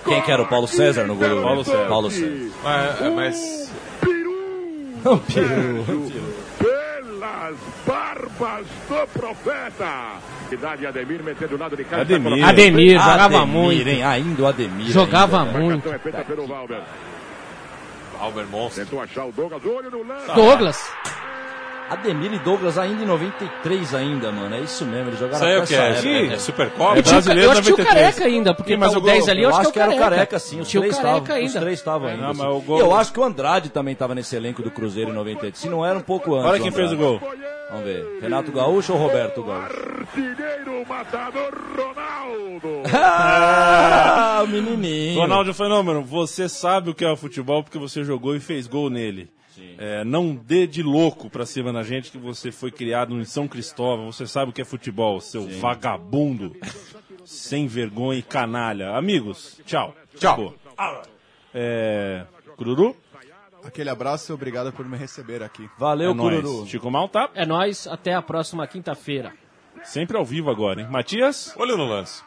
Quem que era o Paulo César no gol? Paulo César. Paulo César. Mas, mas Não, peru. Pelas barbas do profeta! Idade Ademir metendo o lado de cá. Ademir. Ademir, jogava Ademir, muito. hein? Ainda o Ademir. Jogava ainda, muito. É feita pelo Valber. Albert Monstro. Tentou achar o Douglas, olho no lance. Douglas. Ademir e Douglas ainda em 93 ainda, mano. É isso mesmo, eles jogaram Isso aí é até o que? essa É, época. é, é Supercopa? É brasileiro eu acho que tinha o 93. Careca ainda, porque Quem mais tá o jogou? 10 ali, eu, Eu acho que é o Careca. careca, sim. Os Tinha três estavam. Os ainda. três estavam ainda. Não, mas o E gol- Eu acho que o Andrade também estava nesse elenco do Cruzeiro em 98. Se não era um pouco antes. Olha quem fez o gol. Vamos ver. Renato Gaúcho ou Roberto Gaúcho? Artilheiro matador Ronaldo. <laughs> Ah, o menininho. Ronaldo Fenômeno, você sabe o que é o futebol porque você jogou e fez gol nele. É, não dê de louco pra cima da gente que você foi criado em São Cristóvão. Você sabe o que é futebol, seu vagabundo. Sem vergonha e canalha. Amigos, tchau. Tchau. É, Cururu? Aquele abraço e obrigado por me receber aqui. Valeu, é nóis. Cururu. Chico Malta, É nóis, até a próxima quinta-feira. sempre ao vivo agora, hein? Matias? Olha no lance.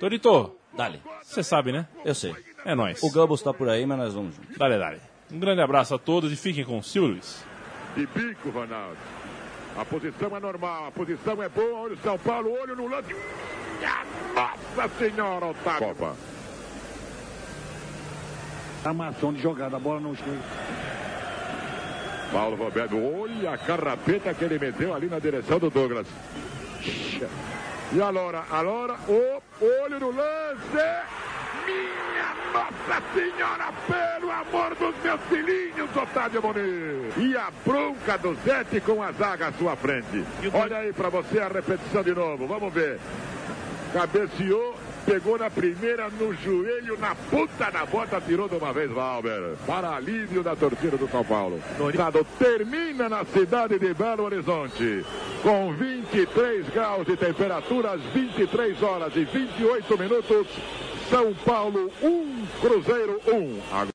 Torito, Dale. Você sabe, né? Eu sei. É nóis. O Gambos tá por aí, mas nós vamos juntos. Dale, dale. Um grande abraço a todos e fiquem com o Silvio Luiz. De bico, Ronaldo. A posição é normal, a posição é boa. Olha o São Paulo, olho no lance. Nossa Senhora, Otávio. Copa. Armação de jogada, a bola não chega. Paulo Roberto, olha a carrapeta que ele meteu ali na direção do Douglas. E a Lora, a Lora, o olho no lance. Minha Nossa Senhora, pelo amor dos meus filhinhos, Otávio Muniz. E a bronca do Zete com a zaga à sua frente. Olha aí pra você a repetição de novo, vamos ver. Cabeceou, pegou na primeira, no joelho, na ponta da bota, tirou de uma vez Valber. Para alívio da torcida do São Paulo. Estado termina na cidade de Belo Horizonte. Com 23 graus de temperatura, às 23 horas e 28 minutos. São Paulo 1, Cruzeiro 1. Agora...